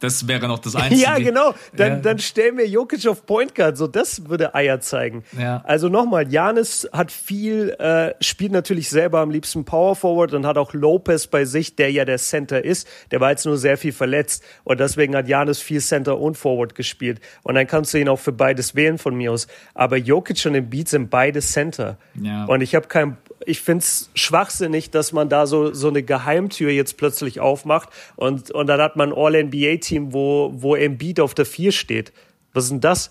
Das wäre noch das Einzige. ja, genau. Dann, ja. dann stell mir Jokic auf Point Guard. So, das würde Eier zeigen. Ja. Also nochmal, Janis hat viel, äh, spielt natürlich selber am liebsten Power Forward und hat auch Lopez bei sich, der ja der Center ist. Der war jetzt nur sehr viel verletzt. Und deswegen hat Janis viel Center und Forward gespielt. Und dann kannst du ihn auch für beides wählen von mir aus. Aber Jokic und Embiid sind beide Center. Ja. Und ich habe kein ich finde es schwachsinnig, dass man da so, so eine Geheimtür jetzt plötzlich aufmacht und, und dann hat man ein All-NBA-Team, wo, wo Embiid auf der 4 steht. Was ist denn das?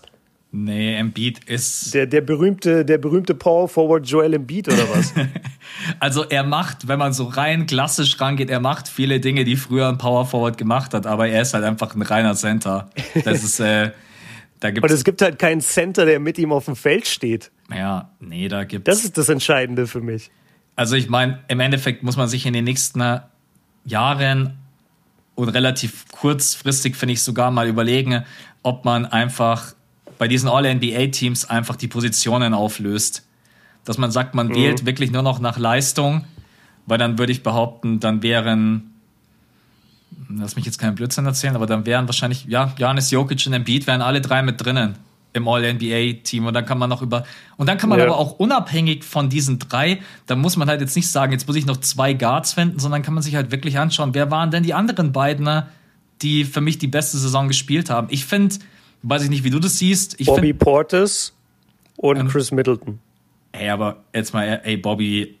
Nee, Embiid ist. Der, der berühmte, der berühmte Power Forward Joel Embiid oder was? also er macht, wenn man so rein klassisch rangeht, er macht viele Dinge, die früher ein Power Forward gemacht hat, aber er ist halt einfach ein reiner Center. Das ist, äh, da gibt's. Und es gibt halt keinen Center, der mit ihm auf dem Feld steht. Ja, nee, da gibt's. Das ist das Entscheidende für mich. Also ich meine, im Endeffekt muss man sich in den nächsten Jahren und relativ kurzfristig, finde ich, sogar mal überlegen, ob man einfach bei diesen All-NBA-Teams einfach die Positionen auflöst. Dass man sagt, man mhm. wählt wirklich nur noch nach Leistung, weil dann würde ich behaupten, dann wären, lass mich jetzt keinen Blödsinn erzählen, aber dann wären wahrscheinlich, ja, Janis Jokic und Embiid wären alle drei mit drinnen im All-NBA-Team und dann kann man noch über und dann kann man ja. aber auch unabhängig von diesen drei, da muss man halt jetzt nicht sagen, jetzt muss ich noch zwei Guards finden, sondern kann man sich halt wirklich anschauen, wer waren denn die anderen beiden, ne, die für mich die beste Saison gespielt haben. Ich finde, weiß ich nicht, wie du das siehst. Ich Bobby find, Portis und ähm, Chris Middleton. Ey, aber jetzt mal, ey, Bobby,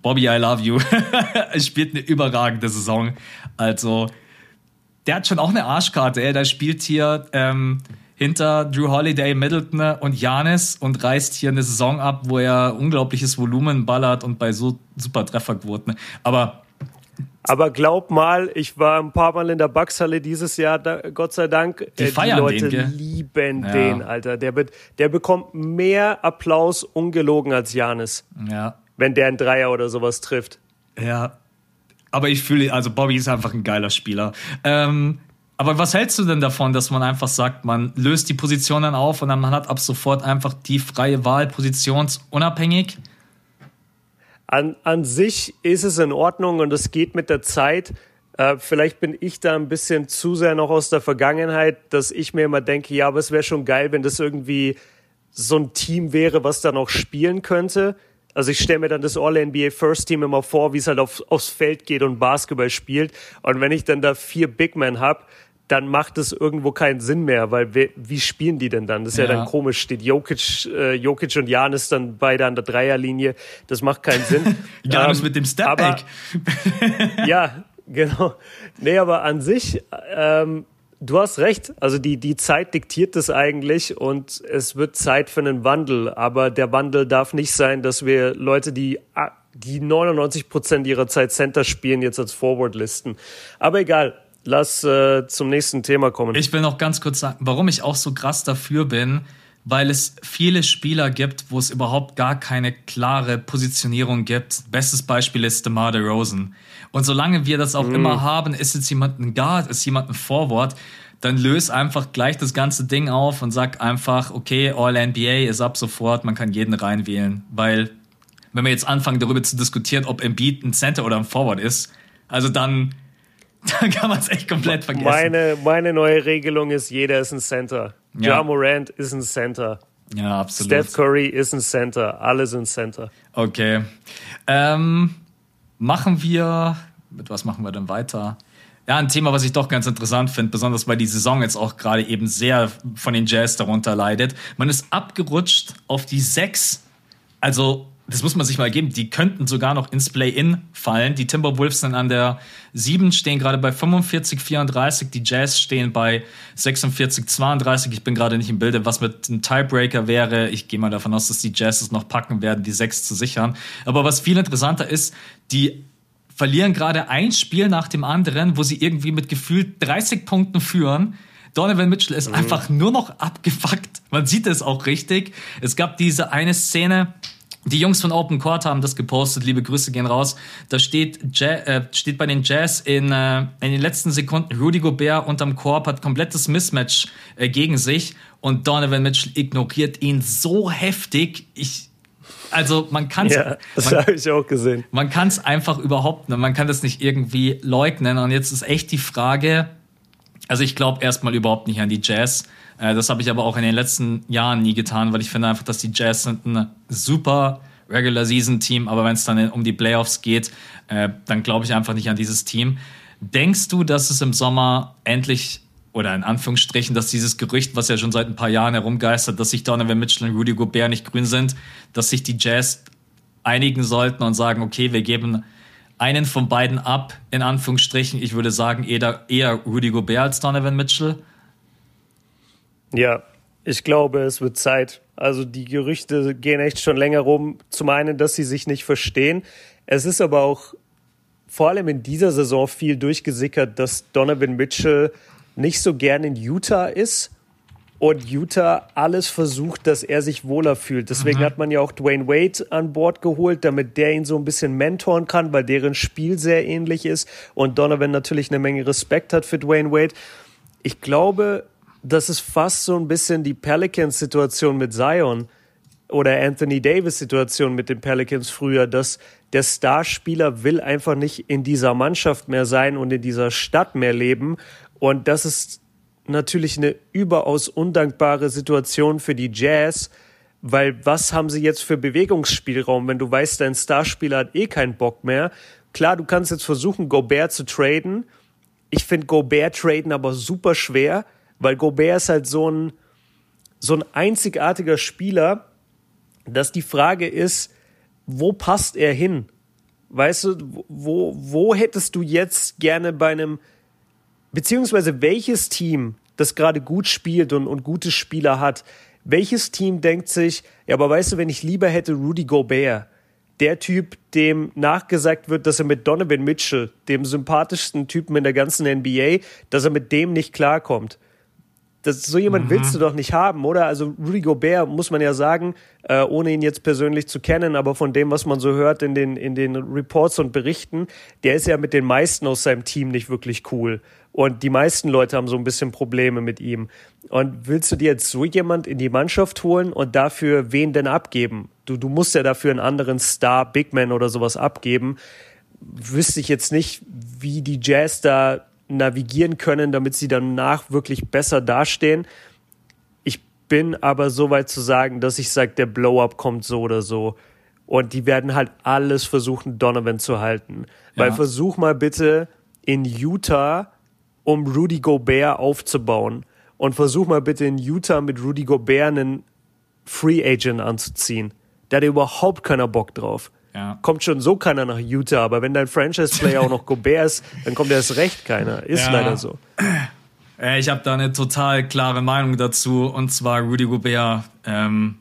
Bobby, I love you. spielt eine überragende Saison. Also, der hat schon auch eine Arschkarte, ey. Der spielt hier ähm, hinter Drew Holiday, Middleton und Janis und reißt hier eine Saison ab, wo er unglaubliches Volumen ballert und bei so super Trefferquoten. Aber Aber glaub mal, ich war ein paar Mal in der Bugshalle dieses Jahr, Gott sei Dank. Die, äh, die Leute den, lieben ja. den, Alter. Der, der bekommt mehr Applaus ungelogen als Janis. Ja. Wenn der einen Dreier oder sowas trifft. Ja. Aber ich fühle, also Bobby ist einfach ein geiler Spieler. Ähm, aber was hältst du denn davon, dass man einfach sagt, man löst die Positionen auf und dann man hat ab sofort einfach die freie Wahl positionsunabhängig? An, an sich ist es in Ordnung und es geht mit der Zeit. Äh, vielleicht bin ich da ein bisschen zu sehr noch aus der Vergangenheit, dass ich mir immer denke, ja, aber es wäre schon geil, wenn das irgendwie so ein Team wäre, was da noch spielen könnte. Also ich stelle mir dann das All-NBA First Team immer vor, wie es halt auf, aufs Feld geht und Basketball spielt. Und wenn ich dann da vier Big Men habe, dann macht es irgendwo keinen Sinn mehr, weil we, wie spielen die denn dann? Das ist ja, ja dann komisch. Steht Jokic, äh, Jokic und Janis dann beide an der Dreierlinie. Das macht keinen Sinn. Janis ähm, mit dem Stepback. ja, genau. Nee, aber an sich, ähm, du hast recht. Also die, die Zeit diktiert das eigentlich und es wird Zeit für einen Wandel. Aber der Wandel darf nicht sein, dass wir Leute, die die 99 Prozent ihrer Zeit Center spielen, jetzt als Forward listen. Aber egal, lass äh, zum nächsten Thema kommen. Ich will noch ganz kurz sagen, warum ich auch so krass dafür bin, weil es viele Spieler gibt, wo es überhaupt gar keine klare Positionierung gibt. Bestes Beispiel ist DeMar DeRozan. Und solange wir das auch mm. immer haben, ist jetzt jemand ein Guard, ist jemand ein Forward, dann löst einfach gleich das ganze Ding auf und sag einfach, okay, All-NBA ist ab sofort, man kann jeden reinwählen. Weil, wenn wir jetzt anfangen, darüber zu diskutieren, ob Embiid ein Center oder ein Forward ist, also dann Da kann man es echt komplett vergessen. Meine, meine neue Regelung ist, jeder ist ein Center. Ja. Ja Morant ist ein Center. Ja, absolut. Steph Curry ist ein Center. Alle sind Center. Okay. Ähm, machen wir, mit was machen wir denn weiter? Ja, ein Thema, was ich doch ganz interessant finde, besonders weil die Saison jetzt auch gerade eben sehr von den Jazz darunter leidet. Man ist abgerutscht auf die sechs. Also das muss man sich mal geben, die könnten sogar noch ins Play-In fallen. Die Timberwolves sind an der 7, stehen gerade bei 45, 34. Die Jazz stehen bei 46, 32. Ich bin gerade nicht im Bilde, was mit einem Tiebreaker wäre. Ich gehe mal davon aus, dass die Jazz es noch packen werden, die 6 zu sichern. Aber was viel interessanter ist, die verlieren gerade ein Spiel nach dem anderen, wo sie irgendwie mit gefühlt 30 Punkten führen. Donovan Mitchell ist mhm. einfach nur noch abgefuckt. Man sieht es auch richtig. Es gab diese eine Szene, die Jungs von Open Court haben das gepostet. Liebe Grüße gehen raus. Da steht, Jazz, äh, steht bei den Jazz in, äh, in den letzten Sekunden Rudy Gobert unterm Korb, hat komplettes Mismatch äh, gegen sich und Donovan Mitchell ignoriert ihn so heftig. Ich, also man kann es. Ja, das habe ich auch gesehen. Man kann es einfach überhaupt, man kann das nicht irgendwie leugnen. Und jetzt ist echt die Frage. Also ich glaube erstmal überhaupt nicht an die Jazz. Äh, das habe ich aber auch in den letzten Jahren nie getan, weil ich finde einfach, dass die Jazz sind ein super Regular Season Team, aber wenn es dann um die Playoffs geht, äh, dann glaube ich einfach nicht an dieses Team. Denkst du, dass es im Sommer endlich oder in Anführungsstrichen, dass dieses Gerücht, was ja schon seit ein paar Jahren herumgeistert, dass sich Donovan Mitchell und Rudy Gobert nicht grün sind, dass sich die Jazz einigen sollten und sagen, okay, wir geben einen von beiden ab, in Anführungsstrichen. Ich würde sagen, eher, eher Rudy Gobert als Donovan Mitchell. Ja, ich glaube, es wird Zeit. Also die Gerüchte gehen echt schon länger rum. Zum einen, dass sie sich nicht verstehen. Es ist aber auch vor allem in dieser Saison viel durchgesickert, dass Donovan Mitchell nicht so gern in Utah ist und Utah alles versucht, dass er sich wohler fühlt. Deswegen mhm. hat man ja auch Dwayne Wade an Bord geholt, damit der ihn so ein bisschen mentoren kann, weil deren Spiel sehr ähnlich ist und Donovan natürlich eine Menge Respekt hat für Dwayne Wade. Ich glaube, das ist fast so ein bisschen die Pelicans-Situation mit Zion oder Anthony Davis-Situation mit den Pelicans früher, dass der Starspieler will einfach nicht in dieser Mannschaft mehr sein und in dieser Stadt mehr leben. Und das ist natürlich eine überaus undankbare Situation für die Jazz, weil was haben sie jetzt für Bewegungsspielraum, wenn du weißt, dein Starspieler hat eh keinen Bock mehr? Klar, du kannst jetzt versuchen, Gobert zu traden. Ich finde Gobert traden aber super schwer, weil Gobert ist halt so ein, so ein einzigartiger Spieler, dass die Frage ist, wo passt er hin? Weißt du, wo, wo hättest du jetzt gerne bei einem, beziehungsweise welches Team, das gerade gut spielt und, und gute Spieler hat, welches Team denkt sich, ja, aber weißt du, wenn ich lieber hätte Rudy Gobert, der Typ, dem nachgesagt wird, dass er mit Donovan Mitchell, dem sympathischsten Typen in der ganzen NBA, dass er mit dem nicht klarkommt. Das, so jemand mhm. willst du doch nicht haben, oder? Also Rudy Gobert, muss man ja sagen, äh, ohne ihn jetzt persönlich zu kennen, aber von dem, was man so hört in den, in den Reports und Berichten, der ist ja mit den meisten aus seinem Team nicht wirklich cool. Und die meisten Leute haben so ein bisschen Probleme mit ihm. Und willst du dir jetzt so jemand in die Mannschaft holen und dafür wen denn abgeben? Du, du musst ja dafür einen anderen Star, Big Man oder sowas abgeben. Wüsste ich jetzt nicht, wie die Jazz da navigieren können, damit sie danach wirklich besser dastehen. Ich bin aber so weit zu sagen, dass ich sage, der Blow-up kommt so oder so. Und die werden halt alles versuchen, Donovan zu halten. Ja. Weil versuch mal bitte in Utah um Rudy Gobert aufzubauen. Und versuch mal bitte in Utah mit Rudy Gobert einen Free Agent anzuziehen. Da hat überhaupt keiner Bock drauf. Ja. Kommt schon so keiner nach Utah, aber wenn dein Franchise-Player auch noch Gobert ist, dann kommt erst recht keiner. Ist ja. leider so. Äh, ich habe da eine total klare Meinung dazu. Und zwar Rudy Gobert ähm,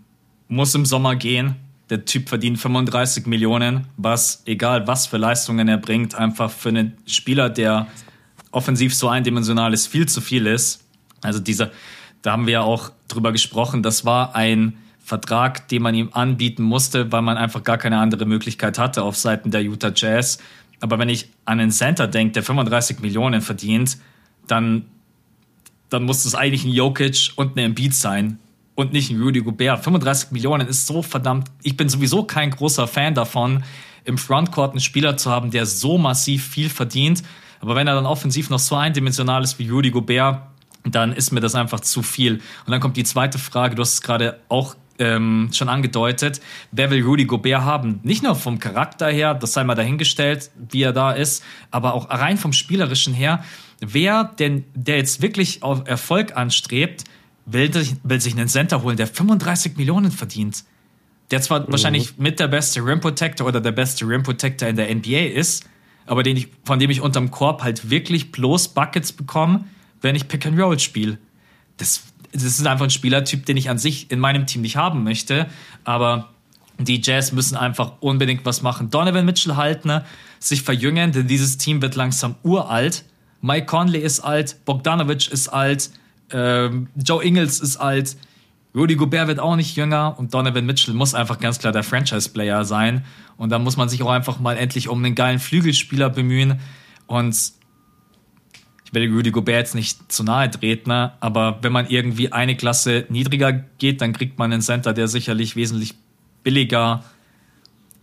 muss im Sommer gehen. Der Typ verdient 35 Millionen, was, egal was für Leistungen er bringt, einfach für einen Spieler, der offensiv so eindimensional ist, viel zu viel ist. Also dieser, da haben wir ja auch drüber gesprochen, das war ein Vertrag, den man ihm anbieten musste, weil man einfach gar keine andere Möglichkeit hatte auf Seiten der Utah Jazz. Aber wenn ich an einen Center denke, der 35 Millionen verdient, dann, dann muss es eigentlich ein Jokic und ein Embiid sein und nicht ein Rudy Gobert. 35 Millionen ist so verdammt. Ich bin sowieso kein großer Fan davon, im Frontcourt einen Spieler zu haben, der so massiv viel verdient. Aber wenn er dann offensiv noch so eindimensional ist wie Rudy Gobert, dann ist mir das einfach zu viel. Und dann kommt die zweite Frage, du hast es gerade auch ähm, schon angedeutet, wer will Rudy Gobert haben? Nicht nur vom Charakter her, das sei mal dahingestellt, wie er da ist, aber auch rein vom Spielerischen her. Wer denn, der jetzt wirklich auf Erfolg anstrebt, will, will sich einen Center holen, der 35 Millionen verdient. Der zwar mhm. wahrscheinlich mit der beste Rim Protector oder der beste Rim Protector in der NBA ist, aber den ich, von dem ich unterm Korb halt wirklich bloß Buckets bekomme, wenn ich Pick and Roll spiele. Das, das ist einfach ein Spielertyp, den ich an sich in meinem Team nicht haben möchte. Aber die Jazz müssen einfach unbedingt was machen. Donovan Mitchell halten, ne? sich verjüngen, denn dieses Team wird langsam uralt. Mike Conley ist alt, Bogdanovic ist alt, ähm, Joe Ingles ist alt, Rudy Gobert wird auch nicht jünger und Donovan Mitchell muss einfach ganz klar der Franchise-Player sein. Und da muss man sich auch einfach mal endlich um einen geilen Flügelspieler bemühen. Und ich will Rudy Gobert jetzt nicht zu nahe treten, ne? aber wenn man irgendwie eine Klasse niedriger geht, dann kriegt man einen Center, der sicherlich wesentlich billiger.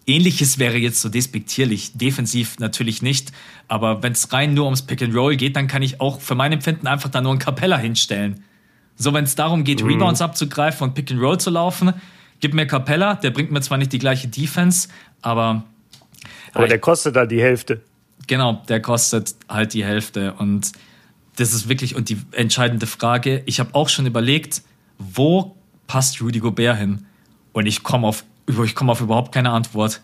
Ähnliches wäre jetzt so despektierlich, defensiv natürlich nicht, aber wenn es rein nur ums Pick and Roll geht, dann kann ich auch für mein Empfinden einfach da nur einen Capella hinstellen. So, wenn es darum geht, mhm. Rebounds abzugreifen und Pick and Roll zu laufen, gib mir Capella, der bringt mir zwar nicht die gleiche Defense, aber. Aber der kostet halt die Hälfte. Genau, der kostet halt die Hälfte. Und das ist wirklich und die entscheidende Frage. Ich habe auch schon überlegt, wo passt Rudy Gobert hin? Und ich komme auf, ich komme auf überhaupt keine Antwort.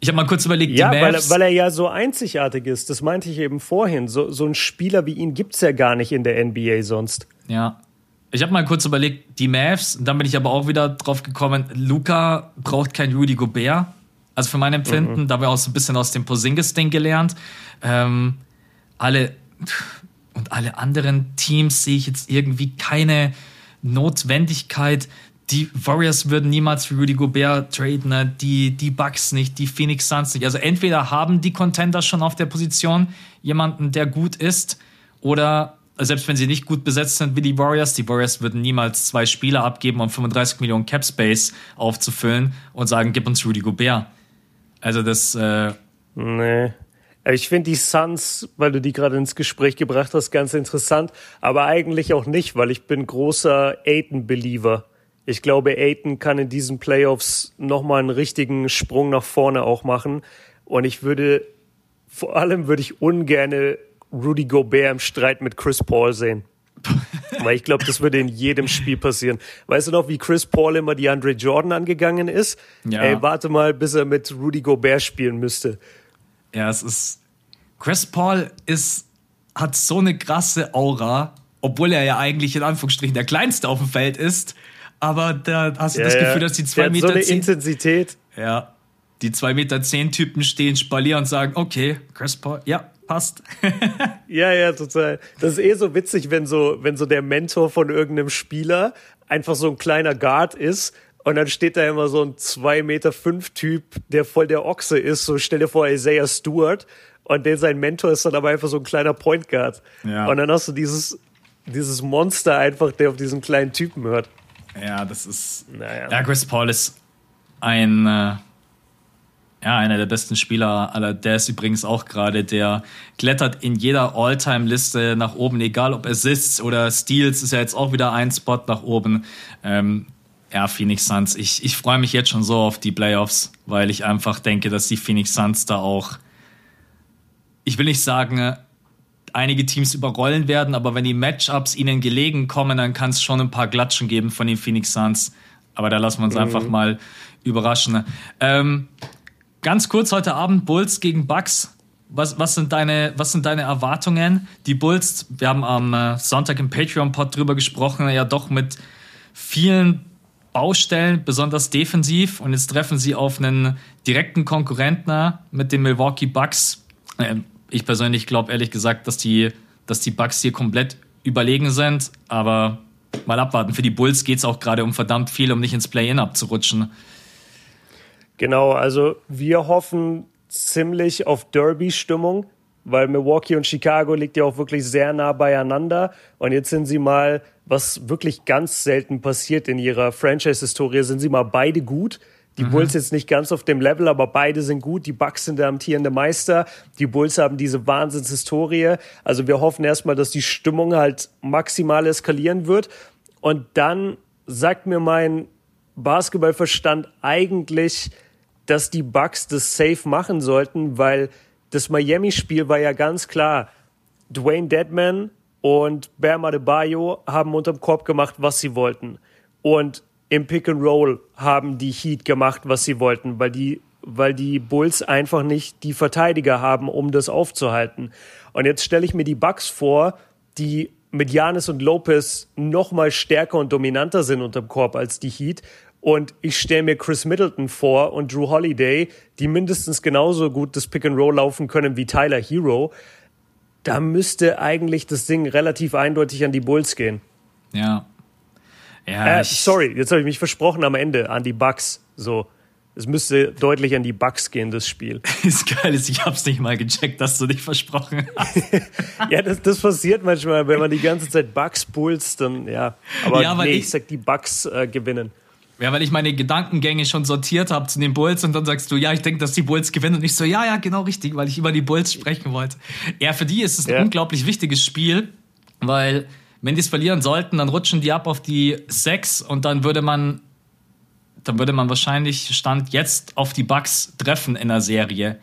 Ich habe mal kurz überlegt, ja, weil, weil, er ja so einzigartig ist. Das meinte ich eben vorhin. So, so einen Spieler wie ihn gibt es ja gar nicht in der NBA sonst. Ja. Ich habe mal kurz überlegt, die Mavs, dann bin ich aber auch wieder drauf gekommen, Luca braucht kein Rudy Gobert. Also für mein Empfinden, mhm. da haben wir auch so ein bisschen aus dem Posingis-Ding gelernt. Ähm, alle und alle anderen Teams sehe ich jetzt irgendwie keine Notwendigkeit. Die Warriors würden niemals für Rudy Gobert traden, ne? die, die Bucks nicht, die Phoenix Suns nicht. Also entweder haben die Contender schon auf der Position jemanden, der gut ist, oder selbst wenn sie nicht gut besetzt sind wie die Warriors, die Warriors würden niemals zwei Spieler abgeben, um 35 Millionen Cap Space aufzufüllen und sagen, gib uns Rudy Gobert. Also das. Äh nee. Ich finde die Suns, weil du die gerade ins Gespräch gebracht hast, ganz interessant, aber eigentlich auch nicht, weil ich bin großer Aiton-Believer. Ich glaube, Aiton kann in diesen Playoffs nochmal einen richtigen Sprung nach vorne auch machen. Und ich würde, vor allem würde ich ungerne Rudy Gobert im Streit mit Chris Paul sehen. Weil ich glaube, das würde in jedem Spiel passieren. Weißt du noch, wie Chris Paul immer die Andre Jordan angegangen ist? Ja. Ey, warte mal, bis er mit Rudy Gobert spielen müsste. Ja, es ist. Chris Paul ist, hat so eine krasse Aura, obwohl er ja eigentlich in Anführungsstrichen der Kleinste auf dem Feld ist. Aber da hast du ja, das Gefühl, dass die zwei Meter. so eine Intensität. Ja. die 2 Meter 10 Typen stehen, spalieren und sagen, okay, Chris Paul, ja, passt. ja, ja, total. Das ist eh so witzig, wenn so, wenn so der Mentor von irgendeinem Spieler einfach so ein kleiner Guard ist und dann steht da immer so ein 2 Meter 5 Typ, der voll der Ochse ist. So stell dir vor, Isaiah Stewart und den sein Mentor ist dann aber einfach so ein kleiner Point Guard. Ja. Und dann hast du dieses, dieses Monster einfach, der auf diesen kleinen Typen hört. Ja, das ist. Naja. Ja, Chris Paul ist ein. Äh, ja, einer der besten Spieler aller. Der ist übrigens auch gerade, der klettert in jeder All-Time-Liste nach oben, egal ob Assists oder Steals, ist ja jetzt auch wieder ein Spot nach oben. Ähm, ja, Phoenix Suns. Ich, ich freue mich jetzt schon so auf die Playoffs, weil ich einfach denke, dass die Phoenix Suns da auch, ich will nicht sagen, einige Teams überrollen werden, aber wenn die Matchups ihnen gelegen kommen, dann kann es schon ein paar Glatschen geben von den Phoenix Suns. Aber da lassen wir uns mhm. einfach mal überraschen. Ähm, ganz kurz heute Abend Bulls gegen Bucks. Was, was, sind deine, was sind deine Erwartungen? Die Bulls, wir haben am äh, Sonntag im Patreon-Pod drüber gesprochen, ja doch mit vielen Baustellen, besonders defensiv. Und jetzt treffen sie auf einen direkten Konkurrenten mit den Milwaukee Bucks. Ähm, ich persönlich glaube ehrlich gesagt, dass die, dass die Bucks hier komplett überlegen sind. Aber mal abwarten. Für die Bulls geht es auch gerade um verdammt viel, um nicht ins Play-In abzurutschen. Genau, also wir hoffen ziemlich auf Derby-Stimmung, weil Milwaukee und Chicago liegt ja auch wirklich sehr nah beieinander. Und jetzt sind sie mal, was wirklich ganz selten passiert in ihrer Franchise-Historie, sind sie mal beide gut. Die mhm. Bulls jetzt nicht ganz auf dem Level, aber beide sind gut. Die Bucks sind der amtierende Meister. Die Bulls haben diese Wahnsinnshistorie. Also wir hoffen erstmal, dass die Stimmung halt maximal eskalieren wird. Und dann sagt mir mein Basketballverstand eigentlich, dass die Bucks das safe machen sollten, weil das Miami-Spiel war ja ganz klar. Dwayne Deadman und Bam Adebayo haben unterm Korb gemacht, was sie wollten. Und im Pick and Roll haben die Heat gemacht, was sie wollten, weil die, weil die Bulls einfach nicht die Verteidiger haben, um das aufzuhalten. Und jetzt stelle ich mir die Bucks vor, die mit Janis und Lopez noch mal stärker und dominanter sind unterm Korb als die Heat. Und ich stelle mir Chris Middleton vor und Drew Holiday, die mindestens genauso gut das Pick and Roll laufen können wie Tyler Hero. Da müsste eigentlich das Ding relativ eindeutig an die Bulls gehen. Ja, ja, äh, sorry, jetzt habe ich mich versprochen am Ende an die Bugs. So, es müsste deutlich an die Bugs gehen, das Spiel. ist geil, ich habe es nicht mal gecheckt, dass du dich versprochen hast. ja, das, das passiert manchmal, wenn man die ganze Zeit Bugs pulst, dann ja. Aber ja, nee, ich, ich sag, die Bugs äh, gewinnen. Ja, weil ich meine Gedankengänge schon sortiert habe zu den Bulls und dann sagst du, ja, ich denke, dass die Bulls gewinnen und ich so, ja, ja, genau richtig, weil ich über die Bulls sprechen wollte. Ja, für die ist es ein ja. unglaublich wichtiges Spiel, weil wenn die es verlieren sollten, dann rutschen die ab auf die 6 und dann würde man dann würde man wahrscheinlich Stand jetzt auf die Bucks treffen in der Serie.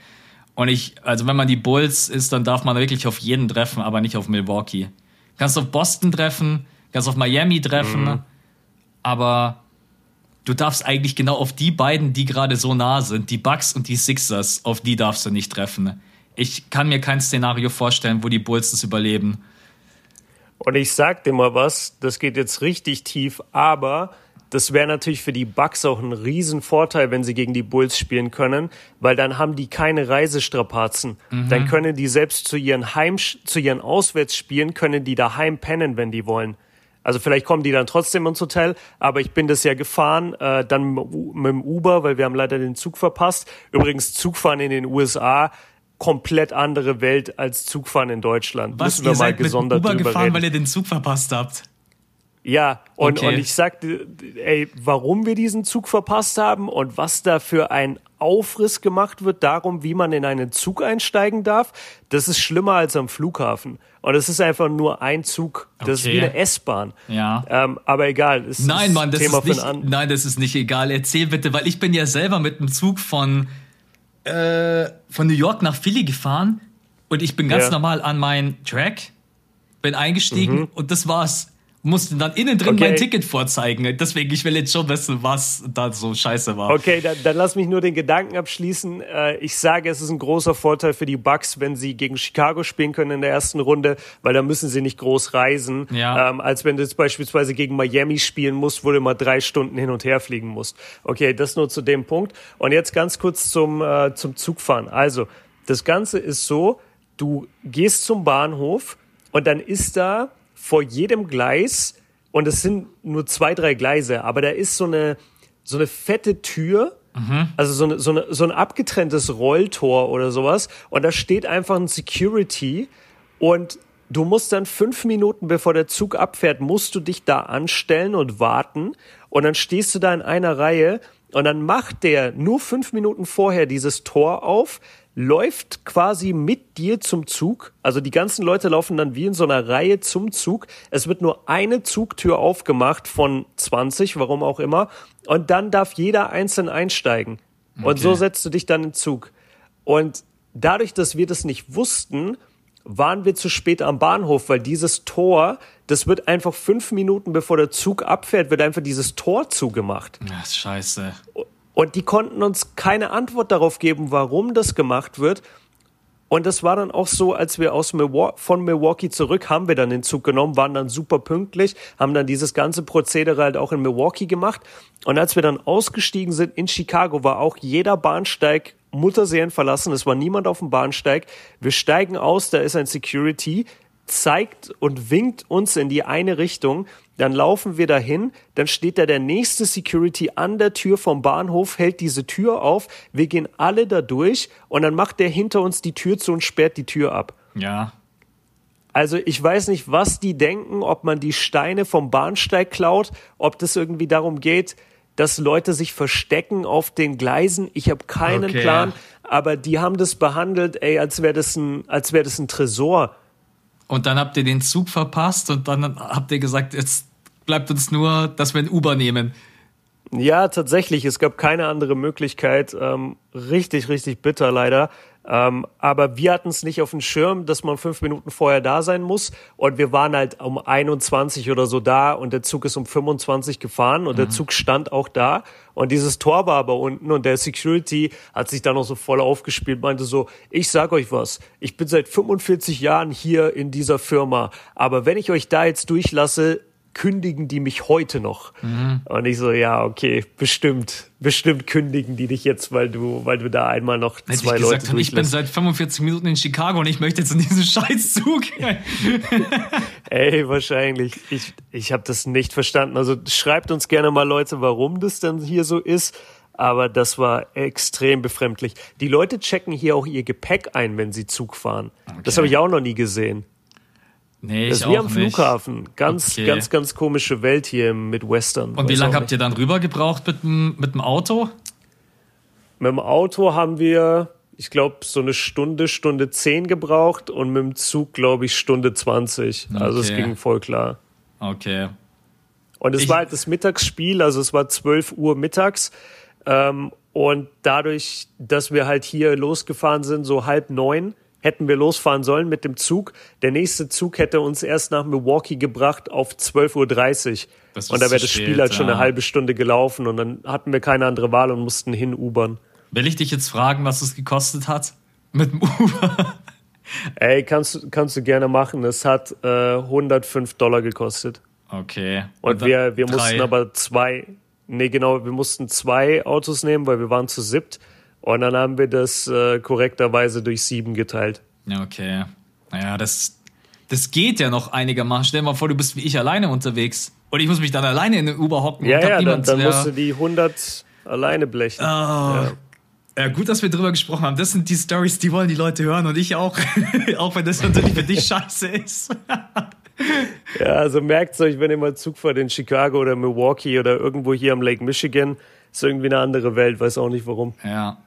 Und ich, also wenn man die Bulls ist, dann darf man wirklich auf jeden treffen, aber nicht auf Milwaukee. Kannst auf Boston treffen, kannst auf Miami treffen, mhm. aber du darfst eigentlich genau auf die beiden, die gerade so nah sind, die Bucks und die Sixers, auf die darfst du nicht treffen. Ich kann mir kein Szenario vorstellen, wo die Bulls das überleben. Und ich sag dir mal was, das geht jetzt richtig tief, aber das wäre natürlich für die Bucks auch ein Riesenvorteil, wenn sie gegen die Bulls spielen können, weil dann haben die keine Reisestrapazen. Mhm. Dann können die selbst zu ihren Heim, zu ihren Auswärtsspielen, können die daheim pennen, wenn die wollen. Also vielleicht kommen die dann trotzdem ins Hotel, aber ich bin das ja gefahren, äh, dann mit dem Uber, weil wir haben leider den Zug verpasst. Übrigens, Zugfahren in den USA komplett andere Welt als Zugfahren in Deutschland. Was, Müssen wir ihr mal seid gesondert mit Uber gefahren, reden. weil ihr den Zug verpasst habt? Ja, und, okay. und ich sagte, ey, warum wir diesen Zug verpasst haben und was da für ein Aufriss gemacht wird darum, wie man in einen Zug einsteigen darf, das ist schlimmer als am Flughafen. Und es ist einfach nur ein Zug. Das okay. ist wie eine S-Bahn. Ja. Ähm, aber egal. nein, Mann, das Thema ist nicht, nein, das ist nicht egal. Erzähl bitte, weil ich bin ja selber mit einem Zug von äh, von New York nach Philly gefahren und ich bin ganz ja. normal an meinen Track, bin eingestiegen mhm. und das war's. Musste dann innen drin okay. mein Ticket vorzeigen. Deswegen, ich will jetzt schon wissen, was da so scheiße war. Okay, dann, dann lass mich nur den Gedanken abschließen. Äh, ich sage, es ist ein großer Vorteil für die Bucks, wenn sie gegen Chicago spielen können in der ersten Runde, weil da müssen sie nicht groß reisen. Ja. Ähm, als wenn du jetzt beispielsweise gegen Miami spielen musst, wo du mal drei Stunden hin und her fliegen musst. Okay, das nur zu dem Punkt. Und jetzt ganz kurz zum, äh, zum Zugfahren. Also, das Ganze ist so, du gehst zum Bahnhof und dann ist da vor jedem Gleis, und es sind nur zwei, drei Gleise, aber da ist so eine, so eine fette Tür, mhm. also so, eine, so, eine, so ein abgetrenntes Rolltor oder sowas. Und da steht einfach ein Security und du musst dann fünf Minuten bevor der Zug abfährt, musst du dich da anstellen und warten. Und dann stehst du da in einer Reihe und dann macht der nur fünf Minuten vorher dieses Tor auf, läuft quasi mit dir zum Zug. Also die ganzen Leute laufen dann wie in so einer Reihe zum Zug. Es wird nur eine Zugtür aufgemacht von 20, warum auch immer. Und dann darf jeder einzeln einsteigen. Okay. Und so setzt du dich dann in Zug. Und dadurch, dass wir das nicht wussten, waren wir zu spät am Bahnhof, weil dieses Tor, das wird einfach fünf Minuten bevor der Zug abfährt, wird einfach dieses Tor zugemacht. Das ist scheiße. Und die konnten uns keine Antwort darauf geben, warum das gemacht wird. Und das war dann auch so, als wir aus Milwaukee, von Milwaukee zurück haben wir dann den Zug genommen, waren dann super pünktlich, haben dann dieses ganze Prozedere halt auch in Milwaukee gemacht. Und als wir dann ausgestiegen sind in Chicago, war auch jeder Bahnsteig Mutterseelen verlassen. Es war niemand auf dem Bahnsteig. Wir steigen aus, da ist ein Security, zeigt und winkt uns in die eine Richtung. Dann laufen wir dahin, dann steht da der nächste Security an der Tür vom Bahnhof, hält diese Tür auf, wir gehen alle da durch und dann macht der hinter uns die Tür zu und sperrt die Tür ab. Ja. Also ich weiß nicht, was die denken, ob man die Steine vom Bahnsteig klaut, ob das irgendwie darum geht, dass Leute sich verstecken auf den Gleisen. Ich habe keinen okay, Plan, ja. aber die haben das behandelt, ey, als wäre das ein, als wäre das ein Tresor. Und dann habt ihr den Zug verpasst und dann habt ihr gesagt, jetzt bleibt uns nur, dass wir ein Uber nehmen. Ja, tatsächlich. Es gab keine andere Möglichkeit. Ähm, richtig, richtig bitter leider. Ähm, aber wir hatten es nicht auf dem Schirm, dass man fünf Minuten vorher da sein muss. Und wir waren halt um 21 oder so da und der Zug ist um 25 gefahren und mhm. der Zug stand auch da. Und dieses Tor war aber unten und der Security hat sich da noch so voll aufgespielt, meinte so, ich sag euch was, ich bin seit 45 Jahren hier in dieser Firma, aber wenn ich euch da jetzt durchlasse, kündigen die mich heute noch? Mhm. Und ich so, ja, okay, bestimmt, bestimmt kündigen die dich jetzt, weil du, weil du da einmal noch Hätte zwei ich Leute gesagt, Ich bin seit 45 Minuten in Chicago und ich möchte jetzt in diesen Scheißzug. Ey, wahrscheinlich. Ich, ich habe das nicht verstanden. Also schreibt uns gerne mal Leute, warum das dann hier so ist. Aber das war extrem befremdlich. Die Leute checken hier auch ihr Gepäck ein, wenn sie Zug fahren. Okay. Das habe ich auch noch nie gesehen. Nee, das ist wie am Flughafen. Ganz, okay. ganz, ganz komische Welt hier im Midwestern. Und wie lange habt ihr dann rüber gebraucht mit dem, mit dem Auto? Mit dem Auto haben wir, ich glaube, so eine Stunde, Stunde zehn gebraucht und mit dem Zug, glaube ich, Stunde zwanzig. Okay. Also es ging voll klar. Okay. Und es ich war halt das Mittagsspiel, also es war 12 Uhr mittags. Ähm, und dadurch, dass wir halt hier losgefahren sind, so halb neun, hätten wir losfahren sollen mit dem Zug. Der nächste Zug hätte uns erst nach Milwaukee gebracht auf 12.30 Uhr. Und da wäre das Spiel halt schon ja. eine halbe Stunde gelaufen und dann hatten wir keine andere Wahl und mussten hin Ubern. Will ich dich jetzt fragen, was es gekostet hat mit dem Uber? Ey, kannst, kannst du gerne machen. Es hat äh, 105 Dollar gekostet. Okay. Und, und wir, wir mussten aber zwei, nee genau, wir mussten zwei Autos nehmen, weil wir waren zu siebt. Und dann haben wir das äh, korrekterweise durch sieben geteilt. Ja, okay. Naja, das, das geht ja noch einigermaßen. Stell dir mal vor, du bist wie ich alleine unterwegs. Und ich muss mich dann alleine in den Uber hocken. Ja, ja, dann, dann musst du die 100 alleine blechen. Oh. Ja. Ja, gut, dass wir drüber gesprochen haben. Das sind die Stories, die wollen die Leute hören und ich auch. auch wenn das natürlich für dich scheiße ist. ja, also merkt euch, wenn ihr mal Zug fahrt in Chicago oder Milwaukee oder irgendwo hier am Lake Michigan, ist irgendwie eine andere Welt, weiß auch nicht warum. Ja.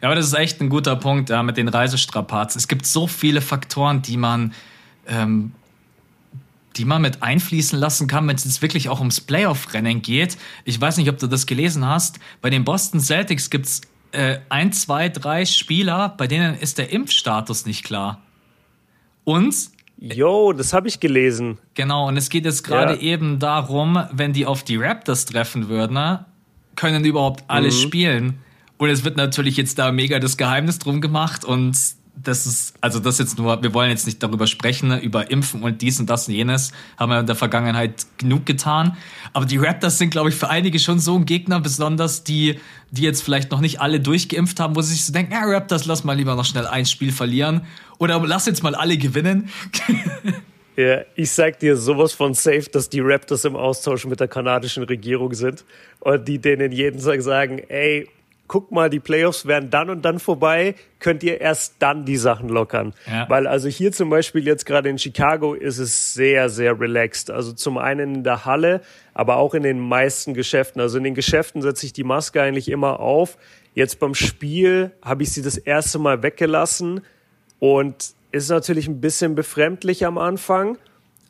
Ja, aber das ist echt ein guter Punkt ja, mit den Reisestrapazen. Es gibt so viele Faktoren, die man, ähm, die man mit einfließen lassen kann, wenn es jetzt wirklich auch ums Playoff-Rennen geht. Ich weiß nicht, ob du das gelesen hast. Bei den Boston Celtics gibt es äh, ein, zwei, drei Spieler, bei denen ist der Impfstatus nicht klar. Und Jo, das habe ich gelesen. Genau, und es geht jetzt gerade ja. eben darum, wenn die auf die Raptors treffen würden, ne, können die überhaupt alles mhm. spielen? Und es wird natürlich jetzt da mega das Geheimnis drum gemacht und das ist, also das jetzt nur, wir wollen jetzt nicht darüber sprechen, ne, über Impfen und dies und das und jenes, haben wir in der Vergangenheit genug getan. Aber die Raptors sind, glaube ich, für einige schon so ein Gegner, besonders die, die jetzt vielleicht noch nicht alle durchgeimpft haben, wo sie sich so denken, ja, Raptors, lass mal lieber noch schnell ein Spiel verlieren. Oder lass jetzt mal alle gewinnen. Ja, ich sag dir sowas von safe, dass die Raptors im Austausch mit der kanadischen Regierung sind und die denen jeden Tag sagen, ey, guck mal, die Playoffs werden dann und dann vorbei, könnt ihr erst dann die Sachen lockern. Ja. Weil also hier zum Beispiel jetzt gerade in Chicago ist es sehr, sehr relaxed. Also zum einen in der Halle, aber auch in den meisten Geschäften. Also in den Geschäften setze ich die Maske eigentlich immer auf. Jetzt beim Spiel habe ich sie das erste Mal weggelassen und ist natürlich ein bisschen befremdlich am Anfang.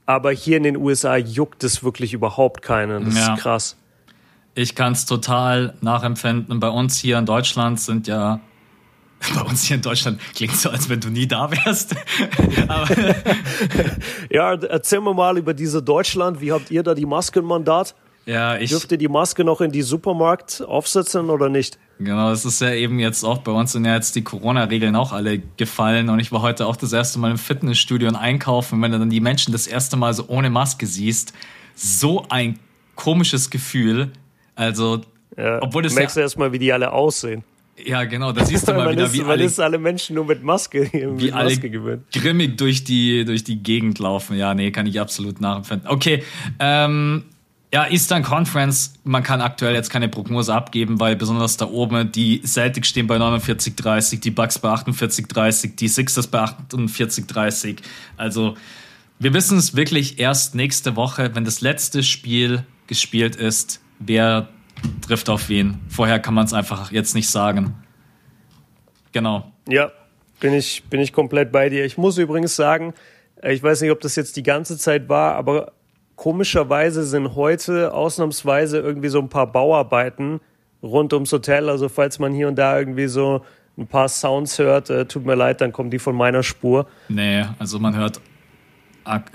Aber hier in den USA juckt es wirklich überhaupt keinen. Das ja. ist krass. Ich kann es total nachempfinden. Bei uns hier in Deutschland sind ja bei uns hier in Deutschland klingt so, als wenn du nie da wärst. ja, erzähl mir mal über diese Deutschland. Wie habt ihr da die Maskenmandat? Ja, ich. Dürft ihr die Maske noch in die Supermarkt aufsetzen oder nicht? Genau, es ist ja eben jetzt auch bei uns sind ja jetzt die Corona-Regeln auch alle gefallen und ich war heute auch das erste Mal im Fitnessstudio und einkaufen. Wenn du dann die Menschen das erste Mal so ohne Maske siehst, so ein komisches Gefühl. Also, ja, obwohl das merkst ja, du erstmal, wie die alle aussehen. Ja, genau, da siehst du mal wieder, ist, wie alle, ist alle Menschen nur mit Maske, mit wie alle gewöhnt. grimmig durch die, durch die Gegend laufen. Ja, nee, kann ich absolut nachempfinden. Okay, ähm, ja, Eastern Conference, man kann aktuell jetzt keine Prognose abgeben, weil besonders da oben die Celtics stehen bei 49,30, die Bucks bei 48,30, die Sixers bei 48,30. Also wir wissen es wirklich erst nächste Woche, wenn das letzte Spiel gespielt ist, wer trifft auf wen. Vorher kann man es einfach jetzt nicht sagen. Genau. Ja, bin ich, bin ich komplett bei dir. Ich muss übrigens sagen, ich weiß nicht, ob das jetzt die ganze Zeit war, aber komischerweise sind heute ausnahmsweise irgendwie so ein paar Bauarbeiten rund ums Hotel. Also falls man hier und da irgendwie so ein paar Sounds hört, äh, tut mir leid, dann kommen die von meiner Spur. Nee, also man hört,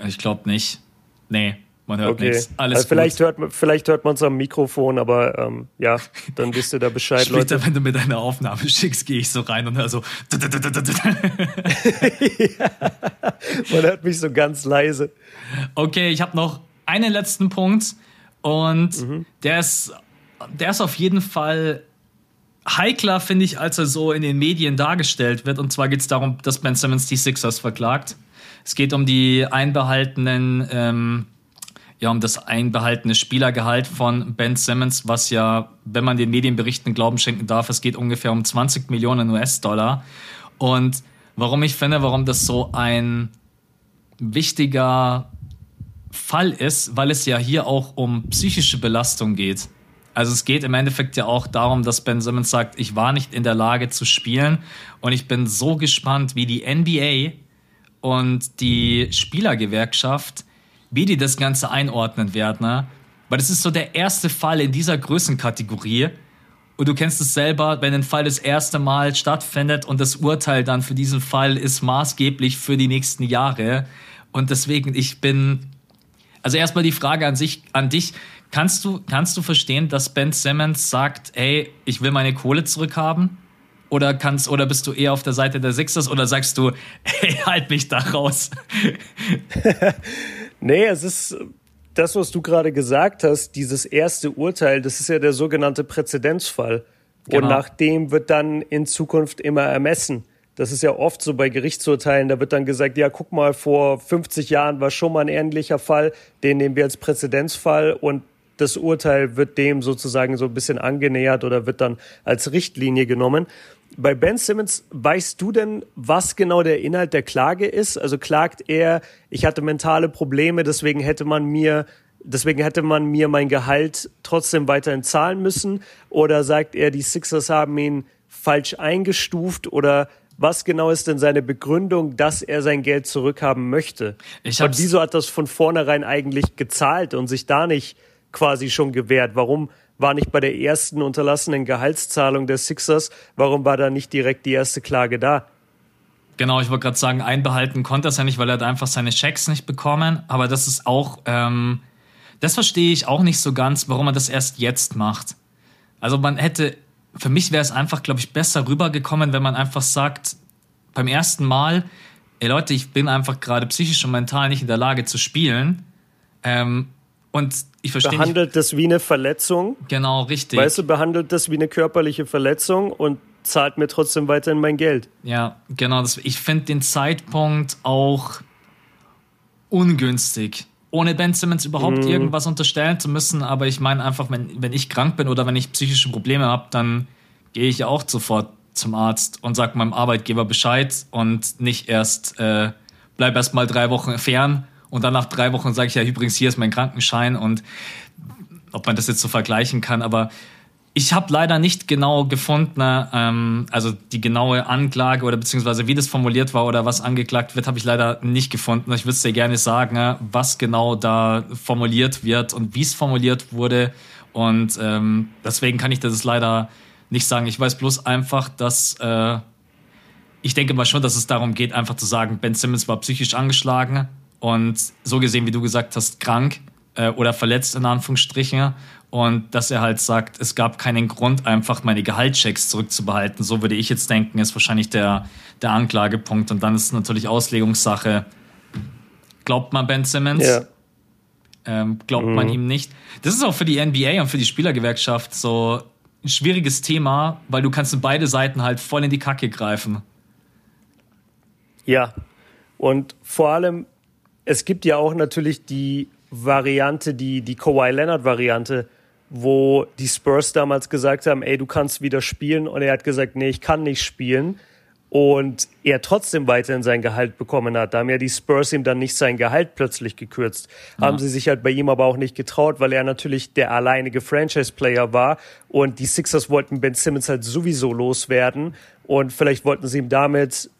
ich glaube nicht. Nee, man hört okay. nichts. Alles also vielleicht, gut. Hört, vielleicht hört man es am Mikrofon, aber ähm, ja, dann wisst ihr da Bescheid, Später, Leute. wenn du mir deine Aufnahme schickst, gehe ich so rein und höre so. man hört mich so ganz leise. Okay, ich habe noch einen letzten Punkt und mhm. der ist, der ist auf jeden Fall heikler, finde ich, als er so in den Medien dargestellt wird. Und zwar geht es darum, dass Ben Simmons die Sixers verklagt. Es geht um die einbehaltenen ähm, ja um das einbehaltene Spielergehalt von Ben Simmons, was ja, wenn man den Medienberichten Glauben schenken darf, es geht ungefähr um 20 Millionen US-Dollar. Und warum ich finde, warum das so ein wichtiger Fall ist, weil es ja hier auch um psychische Belastung geht. Also es geht im Endeffekt ja auch darum, dass Ben Simmons sagt, ich war nicht in der Lage zu spielen und ich bin so gespannt, wie die NBA und die Spielergewerkschaft wie die das Ganze einordnen werden. Ne? Weil das ist so der erste Fall in dieser Größenkategorie. Und du kennst es selber, wenn ein Fall das erste Mal stattfindet und das Urteil dann für diesen Fall ist maßgeblich für die nächsten Jahre. Und deswegen, ich bin. Also erstmal die Frage an sich, an dich. Kannst du, kannst du verstehen, dass Ben Simmons sagt, hey, ich will meine Kohle zurückhaben? Oder kannst, oder bist du eher auf der Seite der Sixers oder sagst du, hey, halt mich da raus? Nee, es ist das, was du gerade gesagt hast, dieses erste Urteil, das ist ja der sogenannte Präzedenzfall. Genau. Und nach dem wird dann in Zukunft immer ermessen. Das ist ja oft so bei Gerichtsurteilen, da wird dann gesagt, ja, guck mal, vor 50 Jahren war schon mal ein ähnlicher Fall, den nehmen wir als Präzedenzfall und das Urteil wird dem sozusagen so ein bisschen angenähert oder wird dann als Richtlinie genommen. Bei Ben Simmons, weißt du denn, was genau der Inhalt der Klage ist? Also klagt er, ich hatte mentale Probleme, deswegen hätte man mir deswegen hätte man mir mein Gehalt trotzdem weiterhin zahlen müssen? Oder sagt er, die Sixers haben ihn falsch eingestuft? Oder was genau ist denn seine Begründung, dass er sein Geld zurückhaben möchte? Ich und wieso hat das von vornherein eigentlich gezahlt und sich da nicht quasi schon gewährt? Warum war nicht bei der ersten unterlassenen Gehaltszahlung der Sixers, warum war da nicht direkt die erste Klage da? Genau, ich wollte gerade sagen, einbehalten konnte er es ja nicht, weil er hat einfach seine Checks nicht bekommen. Aber das ist auch, ähm, das verstehe ich auch nicht so ganz, warum er das erst jetzt macht. Also man hätte, für mich wäre es einfach, glaube ich, besser rübergekommen, wenn man einfach sagt, beim ersten Mal, ey Leute, ich bin einfach gerade psychisch und mental nicht in der Lage zu spielen. Ähm, und ich verstehe Behandelt nicht, das wie eine Verletzung. Genau, richtig. Weißt du, behandelt das wie eine körperliche Verletzung und zahlt mir trotzdem weiterhin mein Geld. Ja, genau. Das, ich finde den Zeitpunkt auch ungünstig. Ohne Ben Simmons überhaupt mm. irgendwas unterstellen zu müssen, aber ich meine einfach, wenn, wenn ich krank bin oder wenn ich psychische Probleme habe, dann gehe ich ja auch sofort zum Arzt und sage meinem Arbeitgeber Bescheid und nicht erst, äh, bleib erst mal drei Wochen fern und dann nach drei Wochen sage ich ja übrigens, hier ist mein Krankenschein und ob man das jetzt so vergleichen kann, aber ich habe leider nicht genau gefunden, ähm, also die genaue Anklage oder beziehungsweise wie das formuliert war oder was angeklagt wird, habe ich leider nicht gefunden. Ich würde dir gerne sagen, was genau da formuliert wird und wie es formuliert wurde. Und ähm, deswegen kann ich das leider nicht sagen. Ich weiß bloß einfach, dass äh, ich denke mal schon, dass es darum geht, einfach zu sagen, Ben Simmons war psychisch angeschlagen und so gesehen, wie du gesagt hast, krank äh, oder verletzt in Anführungsstrichen und dass er halt sagt, es gab keinen Grund, einfach meine Gehaltschecks zurückzubehalten. So würde ich jetzt denken, ist wahrscheinlich der, der Anklagepunkt. Und dann ist es natürlich Auslegungssache. Glaubt man Ben Simmons? Ja. Ähm, glaubt mhm. man ihm nicht? Das ist auch für die NBA und für die Spielergewerkschaft so ein schwieriges Thema, weil du kannst in beide Seiten halt voll in die Kacke greifen. Ja, und vor allem, es gibt ja auch natürlich die Variante, die, die Kawhi Leonard-Variante, wo die Spurs damals gesagt haben, ey, du kannst wieder spielen. Und er hat gesagt, nee, ich kann nicht spielen. Und er trotzdem weiterhin sein Gehalt bekommen hat. Da haben ja die Spurs ihm dann nicht sein Gehalt plötzlich gekürzt. Ja. Haben sie sich halt bei ihm aber auch nicht getraut, weil er natürlich der alleinige Franchise-Player war. Und die Sixers wollten Ben Simmons halt sowieso loswerden. Und vielleicht wollten sie ihm damit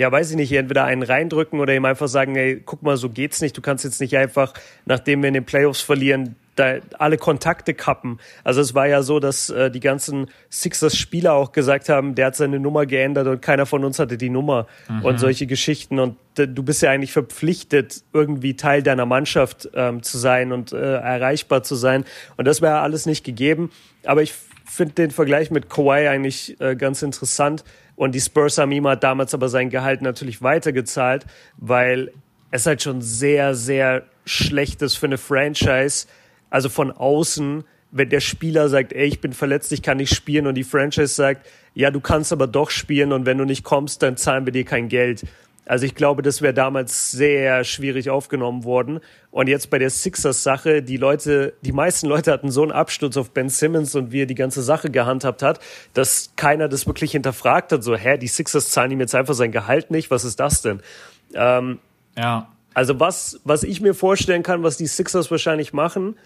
ja, weiß ich nicht, entweder einen reindrücken oder ihm einfach sagen, ey, guck mal, so geht's nicht. Du kannst jetzt nicht einfach, nachdem wir in den Playoffs verlieren, da alle Kontakte kappen. Also es war ja so, dass äh, die ganzen Sixers-Spieler auch gesagt haben, der hat seine Nummer geändert und keiner von uns hatte die Nummer mhm. und solche Geschichten. Und äh, du bist ja eigentlich verpflichtet, irgendwie Teil deiner Mannschaft ähm, zu sein und äh, erreichbar zu sein. Und das wäre alles nicht gegeben. Aber ich finde den Vergleich mit Kawhi eigentlich äh, ganz interessant. Und die Spurs haben ihm halt damals aber sein Gehalt natürlich weitergezahlt, weil es halt schon sehr, sehr schlecht ist für eine Franchise. Also von außen, wenn der Spieler sagt, ey, ich bin verletzt, ich kann nicht spielen und die Franchise sagt, ja, du kannst aber doch spielen und wenn du nicht kommst, dann zahlen wir dir kein Geld. Also ich glaube, das wäre damals sehr schwierig aufgenommen worden. Und jetzt bei der Sixers-Sache, die Leute, die meisten Leute hatten so einen Absturz auf Ben Simmons und wie er die ganze Sache gehandhabt hat, dass keiner das wirklich hinterfragt hat. So, hä, die Sixers zahlen ihm jetzt einfach sein Gehalt nicht? Was ist das denn? Ähm, ja. Also was, was ich mir vorstellen kann, was die Sixers wahrscheinlich machen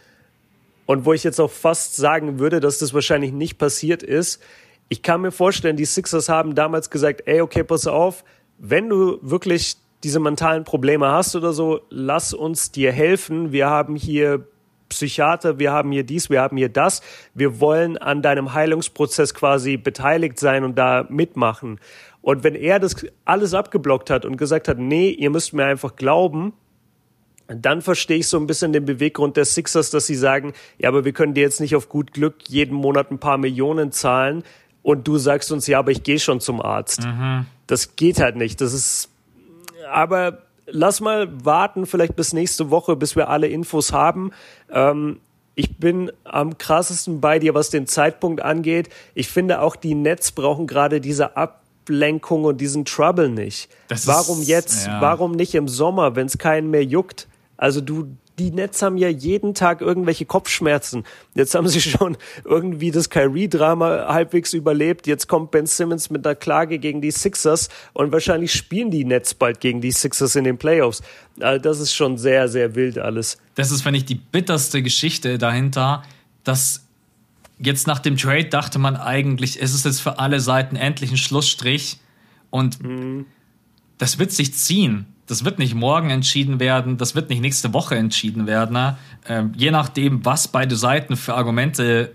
und wo ich jetzt auch fast sagen würde, dass das wahrscheinlich nicht passiert ist, ich kann mir vorstellen, die Sixers haben damals gesagt, ey, okay, pass auf, wenn du wirklich diese mentalen Probleme hast oder so, lass uns dir helfen. Wir haben hier Psychiater, wir haben hier dies, wir haben hier das. Wir wollen an deinem Heilungsprozess quasi beteiligt sein und da mitmachen. Und wenn er das alles abgeblockt hat und gesagt hat, nee, ihr müsst mir einfach glauben, dann verstehe ich so ein bisschen den Beweggrund der Sixers, dass sie sagen, ja, aber wir können dir jetzt nicht auf gut Glück jeden Monat ein paar Millionen zahlen und du sagst uns, ja, aber ich gehe schon zum Arzt. Mhm das geht halt nicht. Das ist, aber lass mal warten, vielleicht bis nächste Woche, bis wir alle Infos haben. Ähm, ich bin am krassesten bei dir, was den Zeitpunkt angeht. Ich finde auch die Nets brauchen gerade diese Ablenkung und diesen Trouble nicht. Das Warum ist, jetzt? Ja. Warum nicht im Sommer, wenn es keinen mehr juckt? Also du, die Nets haben ja jeden Tag irgendwelche Kopfschmerzen. Jetzt haben sie schon irgendwie das Kyrie-Drama halbwegs überlebt. Jetzt kommt Ben Simmons mit einer Klage gegen die Sixers und wahrscheinlich spielen die Nets bald gegen die Sixers in den Playoffs. Also das ist schon sehr, sehr wild alles. Das ist, finde ich, die bitterste Geschichte dahinter, dass jetzt nach dem Trade dachte man eigentlich, es ist jetzt für alle Seiten endlich ein Schlussstrich und mhm. das wird sich ziehen das wird nicht morgen entschieden werden, das wird nicht nächste Woche entschieden werden. Ne? Ähm, je nachdem, was beide Seiten für Argumente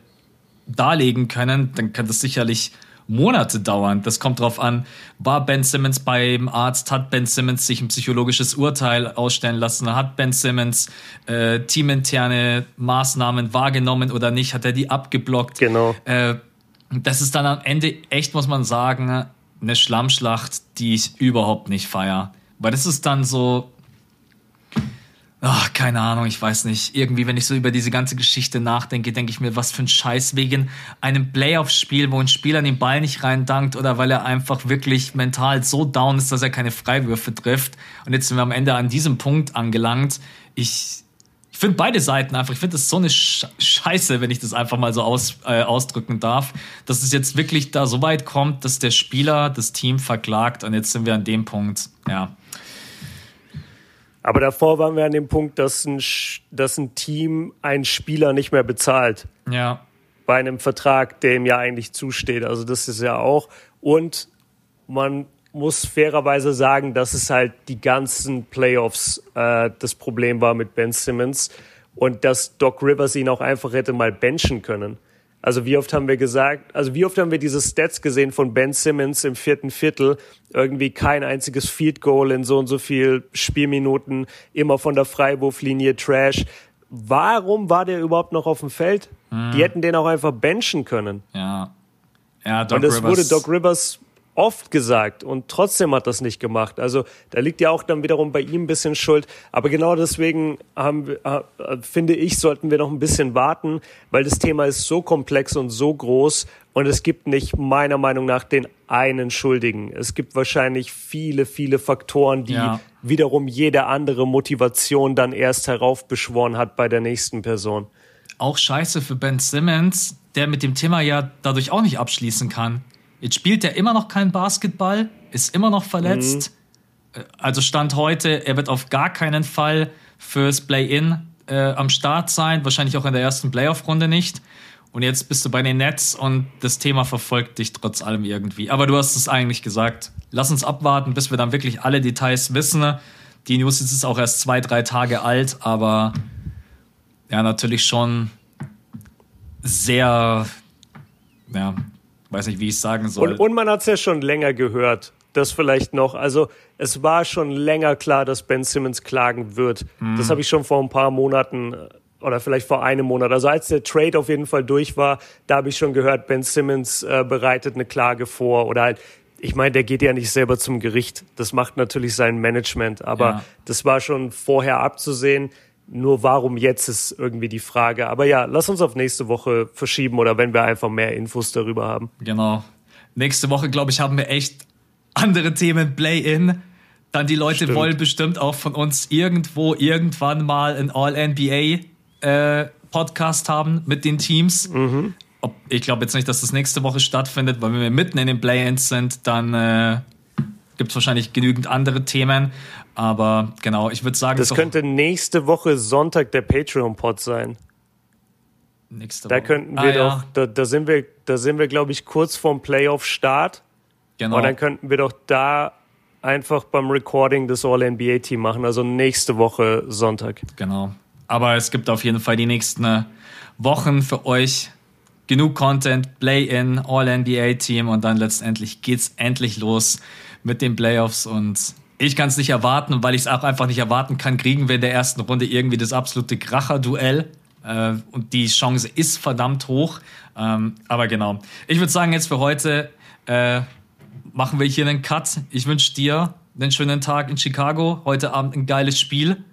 darlegen können, dann kann das sicherlich Monate dauern. Das kommt drauf an, war Ben Simmons beim Arzt, hat Ben Simmons sich ein psychologisches Urteil ausstellen lassen, hat Ben Simmons äh, teaminterne Maßnahmen wahrgenommen oder nicht, hat er die abgeblockt. Genau. Äh, das ist dann am Ende echt, muss man sagen, eine Schlammschlacht, die ich überhaupt nicht feier. Weil das ist dann so, Ach, keine Ahnung, ich weiß nicht. Irgendwie, wenn ich so über diese ganze Geschichte nachdenke, denke ich mir, was für ein Scheiß wegen einem Playoff-Spiel, wo ein Spieler den Ball nicht reindankt oder weil er einfach wirklich mental so down ist, dass er keine Freiwürfe trifft. Und jetzt sind wir am Ende an diesem Punkt angelangt. Ich, ich finde beide Seiten einfach, ich finde das so eine Scheiße, wenn ich das einfach mal so aus, äh, ausdrücken darf, dass es jetzt wirklich da so weit kommt, dass der Spieler das Team verklagt und jetzt sind wir an dem Punkt, ja. Aber davor waren wir an dem Punkt, dass ein, dass ein Team einen Spieler nicht mehr bezahlt. Ja. Bei einem Vertrag, der ihm ja eigentlich zusteht. Also das ist ja auch. Und man muss fairerweise sagen, dass es halt die ganzen Playoffs äh, das Problem war mit Ben Simmons und dass Doc Rivers ihn auch einfach hätte mal benchen können. Also wie oft haben wir gesagt, also wie oft haben wir diese Stats gesehen von Ben Simmons im vierten Viertel? Irgendwie kein einziges Field Goal in so und so viel Spielminuten, immer von der Freiwurflinie Trash. Warum war der überhaupt noch auf dem Feld? Hm. Die hätten den auch einfach benchen können. Ja. Ja, Doc und es wurde Doc Rivers oft gesagt und trotzdem hat das nicht gemacht. Also da liegt ja auch dann wiederum bei ihm ein bisschen Schuld. Aber genau deswegen haben, äh, finde ich, sollten wir noch ein bisschen warten, weil das Thema ist so komplex und so groß und es gibt nicht meiner Meinung nach den einen Schuldigen. Es gibt wahrscheinlich viele, viele Faktoren, die ja. wiederum jede andere Motivation dann erst heraufbeschworen hat bei der nächsten Person. Auch scheiße für Ben Simmons, der mit dem Thema ja dadurch auch nicht abschließen kann. Jetzt spielt er immer noch kein Basketball, ist immer noch verletzt. Mhm. Äh, also Stand heute, er wird auf gar keinen Fall fürs Play-In äh, am Start sein, wahrscheinlich auch in der ersten Playoff-Runde nicht. Und jetzt bist du bei den Nets und das Thema verfolgt dich trotz allem irgendwie. Aber du hast es eigentlich gesagt. Lass uns abwarten, bis wir dann wirklich alle Details wissen. Die News ist auch erst zwei, drei Tage alt, aber ja, natürlich schon sehr, ja, weiß nicht, wie ich es sagen soll. Und, und man hat es ja schon länger gehört. Das vielleicht noch. Also es war schon länger klar, dass Ben Simmons klagen wird. Mhm. Das habe ich schon vor ein paar Monaten äh, oder vielleicht vor einem Monat. Also als der Trade auf jeden Fall durch war, da habe ich schon gehört, Ben Simmons äh, bereitet eine Klage vor oder halt ich meine, der geht ja nicht selber zum Gericht. Das macht natürlich sein Management, aber ja. das war schon vorher abzusehen. Nur warum jetzt ist irgendwie die Frage. Aber ja, lass uns auf nächste Woche verschieben oder wenn wir einfach mehr Infos darüber haben. Genau. Nächste Woche, glaube ich, haben wir echt andere Themen. Play-In. Dann die Leute Stimmt. wollen bestimmt auch von uns irgendwo irgendwann mal ein All-NBA äh, Podcast haben mit den Teams. Mhm. Ob, ich glaube jetzt nicht, dass das nächste Woche stattfindet, weil wenn wir mitten in den Play-Ins sind, dann äh, gibt es wahrscheinlich genügend andere Themen. Aber genau, ich würde sagen. Das könnte nächste Woche Sonntag der Patreon-Pod sein. Nächste Woche. Da könnten wir ah, doch, ja. da, da, sind wir, da sind wir, glaube ich, kurz vorm Playoff-Start. Genau. Und dann könnten wir doch da einfach beim Recording das All-NBA-Team machen, also nächste Woche Sonntag. Genau. Aber es gibt auf jeden Fall die nächsten äh, Wochen für euch genug Content, Play-in, All-NBA-Team und dann letztendlich geht's endlich los mit den Playoffs und ich kann es nicht erwarten, weil ich es auch einfach nicht erwarten kann, kriegen wir in der ersten Runde irgendwie das absolute Kracher-Duell. Äh, und die Chance ist verdammt hoch. Ähm, aber genau. Ich würde sagen, jetzt für heute äh, machen wir hier einen Cut. Ich wünsche dir einen schönen Tag in Chicago. Heute Abend ein geiles Spiel.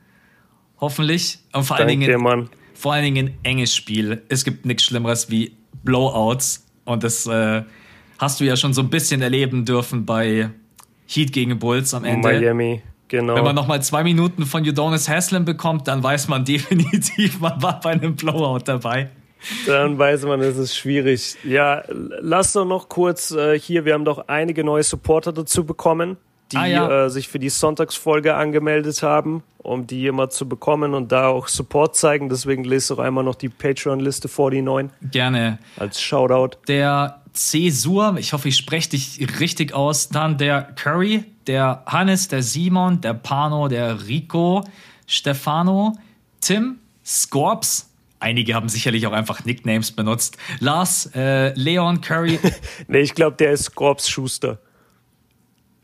Hoffentlich. Und vor allen, Dingen, dir, vor allen Dingen ein enges Spiel. Es gibt nichts Schlimmeres wie Blowouts. Und das äh, hast du ja schon so ein bisschen erleben dürfen bei Heat gegen Bulls am Ende. Miami, genau. Wenn man nochmal zwei Minuten von Udonis Haslem bekommt, dann weiß man definitiv, man war bei einem Blowout dabei. Dann weiß man, es ist schwierig. Ja, lass doch noch kurz äh, hier, wir haben doch einige neue Supporter dazu bekommen, die ah, ja. äh, sich für die Sonntagsfolge angemeldet haben, um die immer zu bekommen und da auch Support zeigen. Deswegen lese doch einmal noch die Patreon-Liste vor die neuen. Gerne. Als Shoutout. Der Cesur, ich hoffe, ich spreche dich richtig aus. Dann der Curry, der Hannes, der Simon, der Pano, der Rico, Stefano, Tim, Scorps, einige haben sicherlich auch einfach Nicknames benutzt. Lars, äh, Leon Curry. nee, ich glaube, der ist Scorps Schuster.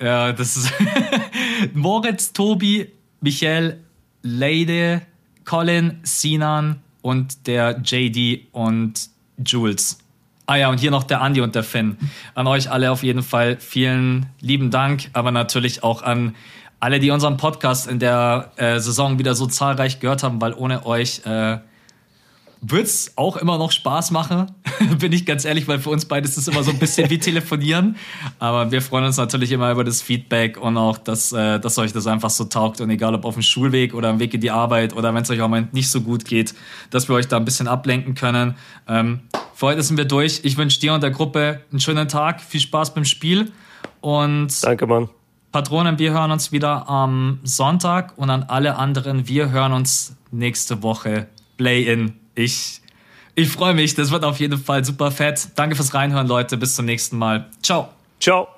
Ja, das ist Moritz, Tobi, Michael, Leide, Colin, Sinan und der JD und Jules. Ah ja, und hier noch der Andi und der Finn. An euch alle auf jeden Fall vielen lieben Dank, aber natürlich auch an alle, die unseren Podcast in der äh, Saison wieder so zahlreich gehört haben, weil ohne euch äh, wird es auch immer noch Spaß machen, bin ich ganz ehrlich, weil für uns beide ist es immer so ein bisschen wie telefonieren. Aber wir freuen uns natürlich immer über das Feedback und auch, dass, äh, dass euch das einfach so taugt. Und egal ob auf dem Schulweg oder am Weg in die Arbeit oder wenn es euch auch mal nicht so gut geht, dass wir euch da ein bisschen ablenken können. Ähm, für heute sind wir durch. Ich wünsche dir und der Gruppe einen schönen Tag, viel Spaß beim Spiel und. Danke, Mann. Patronen, wir hören uns wieder am Sonntag und an alle anderen, wir hören uns nächste Woche. Play-in ich, ich freue mich. Das wird auf jeden Fall super fett. Danke fürs Reinhören, Leute. Bis zum nächsten Mal. Ciao. Ciao.